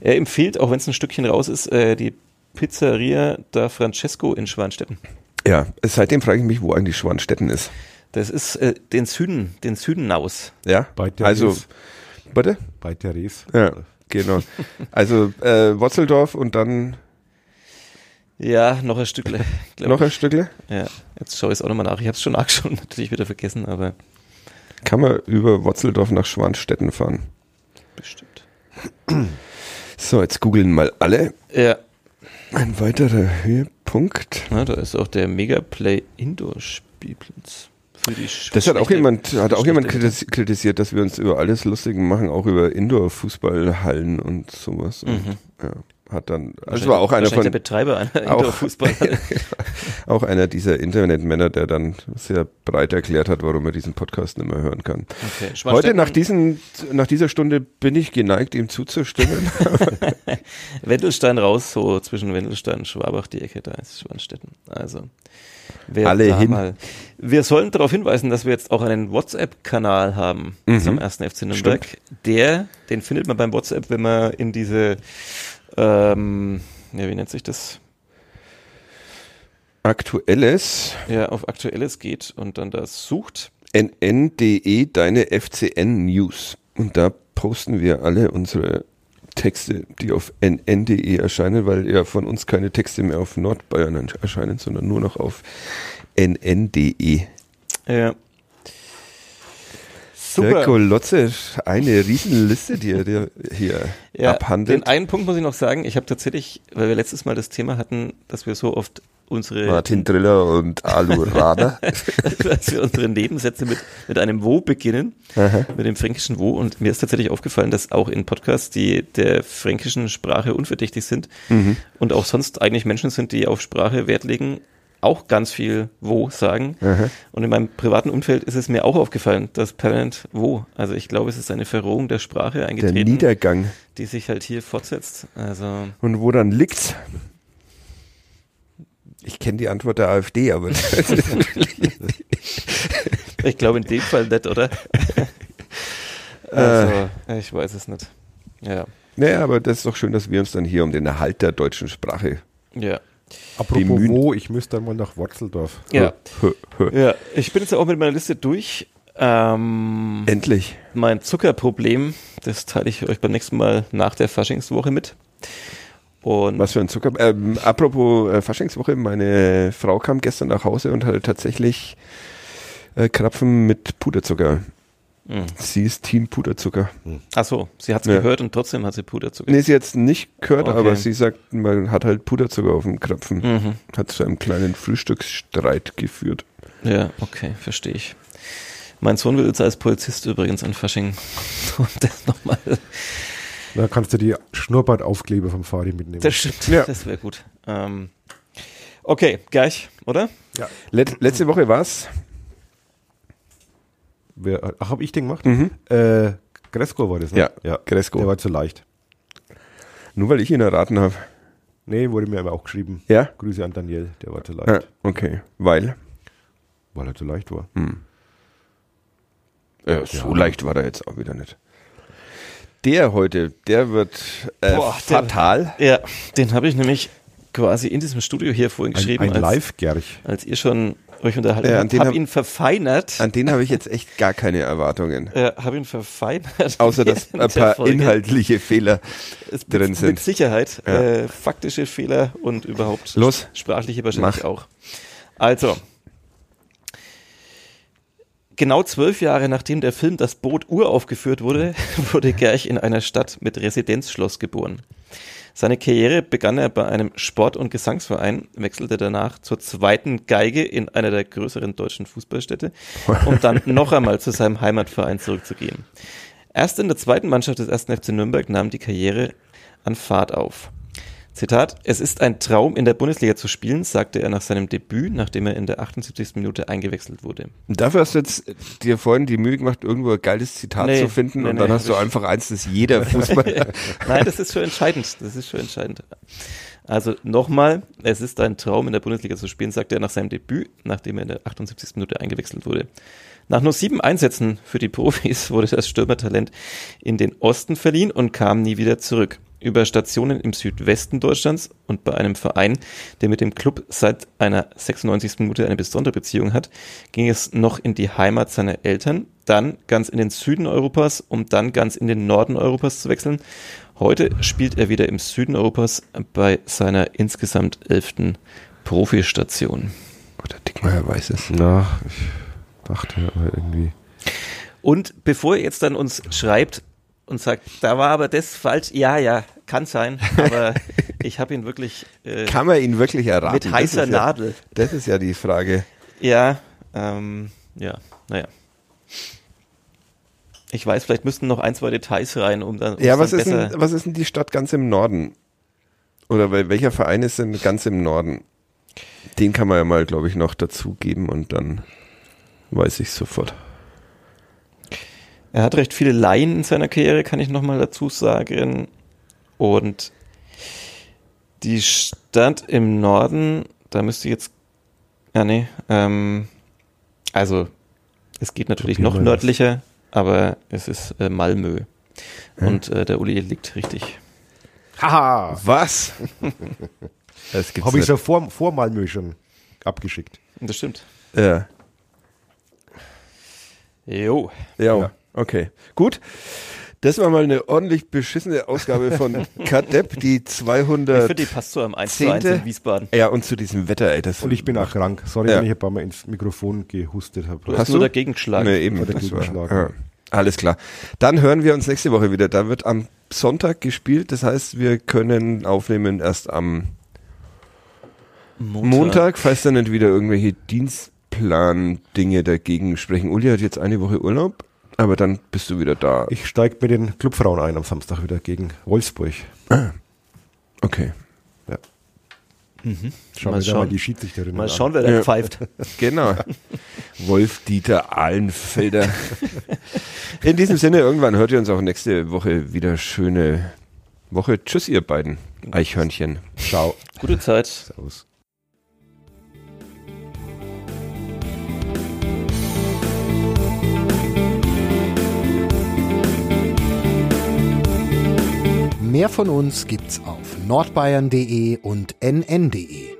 Er empfiehlt, auch wenn es ein Stückchen raus ist, äh, die Pizzeria da Francesco in Schwanstetten. Ja, seitdem frage ich mich, wo eigentlich Schwanstetten ist. Das ist äh, den Süden, den Süden aus. Ja, Bei der also, bitte? Bei Therese. Ja, genau. Also äh, Wurzeldorf und dann Ja, noch ein Stückle. noch ein. Stückle. Ja, jetzt schaue ich es auch nochmal nach. Ich habe es schon <laughs> nachgeschaut, natürlich wieder vergessen, aber Kann man über Wurzeldorf nach Schwanstetten fahren. bestimmt. So, jetzt googeln mal alle. Ja, Ein weiterer Höhepunkt. na, da ist auch der Megaplay Indoor Spielplatz. Das hat auch jemand, hat auch jemand kritisiert, dass wir uns über alles lustig machen, auch über Indoor-Fußballhallen und sowas. Und, Mhm. ja, hat dann, also war auch einer von, der Betreiber einer <laughs> auch- Indoor-Fußballhalle. <laughs> auch einer dieser Internetmänner, der dann sehr breit erklärt hat, warum er diesen Podcast nicht mehr hören kann. Okay. Heute nach diesen, nach dieser Stunde bin ich geneigt, ihm zuzustimmen. <laughs> Wendelstein raus, so zwischen Wendelstein und Schwabach, die Ecke, da ist Schwanstetten. Also, wer Alle hin. Mal. Wir sollen darauf hinweisen, dass wir jetzt auch einen WhatsApp-Kanal haben Mhm. zum ersten FC Nürnberg. Der, den findet man beim WhatsApp, wenn man in diese, ähm, ja, wie nennt sich das? Aktuelles Ja, auf Aktuelles geht und dann das sucht. nn.de, deine FCN News. Und da posten wir alle unsere Texte, die auf nn.de erscheinen, weil ja von uns keine Texte mehr auf Nordbayern erscheinen, sondern nur noch auf nn.de. Ja. Serko Lotze, eine Riesenliste, die er dir hier Ja, den abhandelt. einen Punkt muss ich noch sagen, ich habe tatsächlich, weil wir letztes Mal das Thema hatten, dass wir so oft unsere Martin Driller und Alu Rader. <laughs> dass wir unsere Nebensätze mit, mit einem Wo beginnen, mit dem fränkischen Wo. Und mir ist tatsächlich aufgefallen, dass auch in Podcasts, die der fränkischen Sprache unverdächtig sind und auch sonst eigentlich Menschen sind, die auf Sprache Wert legen, auch ganz viel Wo sagen. Und in meinem privaten Umfeld ist es mir auch aufgefallen, dass permanent Wo. Also ich glaube, es ist eine Verrohung der Sprache Der eingetreten, Niedergang. die sich halt hier fortsetzt. Also Und wo dann liegt's? Ich kenne die Antwort der AfD, aber <laughs> ich glaube in dem Fall nicht, oder? <laughs> also, ich weiß es nicht. Ja. naja, aber das ist doch schön, dass wir uns dann hier um den Erhalt der deutschen Sprache Ja. Apropos Bemühen. wo, ich müsste dann mal nach Wurzeldorf. Ja. Ja, ich bin jetzt auch mit meiner Liste durch. Ähm, Endlich. mein Zuckerproblem, das teile ich euch beim nächsten Mal nach der Faschingswoche mit. Und Was für ein Zucker. Ähm, apropos äh, Faschingswoche, meine Frau kam gestern nach Hause und hatte tatsächlich äh, Krapfen mit Puderzucker. Mh. Sie ist Team Puderzucker. ach so, sie hat es Ja. gehört und trotzdem hat sie Puderzucker. Nee, sie jetzt nicht gehört, Okay. aber sie sagt, man hat halt Puderzucker auf dem Krapfen. Mhm. Hat zu einem kleinen Frühstücksstreit geführt. Ja, okay, verstehe ich. Mein Sohn will jetzt als Polizist übrigens an Fasching. <laughs> Und das nochmal. Da kannst du die Schnurrbartaufkleber vom Fadi mitnehmen. Das stimmt, Ja. das wäre gut. Ähm, okay, gleich, oder? Let, letzte Woche war's. Wer, ach, hab ich den gemacht? Mhm. Äh, Gresko war das, ne? Ja, ja. Gresko. Der war zu leicht. Nur weil ich ihn erraten habe. Nee, wurde mir aber auch geschrieben. Ja? Grüße an Daniel, der war zu leicht. ja? Okay. Weil? Weil er zu leicht war. Ja, so leicht war er jetzt auch wieder nicht. Der heute, der wird äh, Boah, der- fatal. Ja, den habe ich nämlich quasi in diesem Studio hier vorhin geschrieben, ein als, Live-Gerch. als ihr schon euch unterhalten Ja, an habt. den Hab ihn verfeinert. An den habe ich jetzt echt gar keine Erwartungen. Ja, habe ihn verfeinert. <laughs> Außer dass <laughs> ein der paar Folge. inhaltliche Fehler Es drin mit, sind. Mit Sicherheit. Ja. Äh, faktische Fehler und überhaupt Los. sprachliche wahrscheinlich Mach. auch. Also. Genau zwölf Jahre nachdem der Film Das Boot uraufgeführt wurde, <laughs> wurde Gerch in einer Stadt mit Residenzschloss geboren. Seine Karriere begann er bei einem Sport- und Gesangsverein, wechselte danach zur zweiten Geige in einer der größeren deutschen Fußballstädte, um dann <laughs> noch einmal zu seinem Heimatverein zurückzugehen. Erst in der zweiten Mannschaft des 1. FC Nürnberg nahm die Karriere an Fahrt auf. Zitat, es ist ein Traum, in der Bundesliga zu spielen, sagte er nach seinem Debüt, nachdem er in der 78. Minute eingewechselt wurde. Dafür hast du jetzt dir vorhin die Mühe gemacht, irgendwo ein geiles Zitat Nee, zu finden nee, und dann nee, hast du einfach eins, das jeder <laughs> Fußballer. Nein, das ist schon entscheidend. Das ist schon entscheidend. Also nochmal, es ist ein Traum, in der Bundesliga zu spielen, sagte er nach seinem Debüt, nachdem er in der 78. Minute eingewechselt wurde. Nach nur sieben Einsätzen für die Profis <laughs> wurde das Stürmertalent in den Osten verliehen und kam nie wieder zurück. Über Stationen im Südwesten Deutschlands und bei einem Verein, der mit dem Club seit einer 96. Minute eine besondere Beziehung hat, ging es noch in die Heimat seiner Eltern, dann ganz in den Süden Europas, um dann ganz in den Norden Europas zu wechseln. Heute spielt er wieder im Süden Europas bei seiner insgesamt elften Profistation. Oh, der Dickmeier weiß es. Na, ich dachte aber irgendwie. Und bevor ihr jetzt dann uns schreibt und sagt, da war aber das falsch, ja, ja, kann sein, aber <laughs> ich habe ihn wirklich äh, Kann man ihn wirklich erraten? mit Das heißer ist ja, Nadel. Das ist ja die Frage. Ja, ähm, ja, naja. Ich weiß, vielleicht müssten noch ein, zwei Details rein, um dann, Ja, was dann ist, denn, was ist denn die Stadt ganz im Norden? Oder wel- welcher Verein ist denn ganz im Norden? Den kann man ja mal, glaube ich, noch dazugeben und dann weiß ich sofort. Er hat recht viele Laien in seiner Karriere, kann ich nochmal dazu sagen. Und die Stadt im Norden, da müsste ich jetzt, ja nee, ähm, also es geht natürlich Probieren noch wir das. nördlicher, aber es ist äh, Malmö. Und äh, der Uli liegt richtig. Haha! Was? <laughs> das gibt's Habe ich so vor, vor Malmö schon abgeschickt. Das stimmt. Ja. Jo. Ja, Ja. okay. Gut. Das war mal eine ordentlich beschissene Ausgabe von <laughs> Kadepp, die Ich 200. finde, die passt so am 1 zu 1 Zehnte? in Wiesbaden. ja, und zu diesem Wetter, ey. Das Und ich bin auch krank. Sorry, Ja. wenn ich ein paar Mal ins Mikrofon gehustet habe. Du hast, Hast nur du? dagegen geschlagen. Nee, eben. War, ja. Alles klar. Dann hören wir uns nächste Woche wieder. Da wird am Sonntag gespielt. Das heißt, wir können aufnehmen erst am Montag, falls dann nicht wieder irgendwelche Dienstplan-Dinge dagegen sprechen. Uli hat jetzt eine Woche Urlaub, aber dann bist du wieder da. Ich steige mit den Clubfrauen ein am Samstag wieder gegen Wolfsburg. Okay. Schauen Mal wir da mal schauen. die Schiedsrichterin Mal an. schauen, wer da Ja. pfeift. <laughs> Genau. Wolf-Dieter Ahlenfelder. <laughs> In diesem Sinne, irgendwann hört ihr uns auch nächste Woche wieder. Schöne Woche. Tschüss, ihr beiden Eichhörnchen. Ciao. Gute Zeit. Servus. Mehr von uns gibt's auf nordbayern.de und nn.de.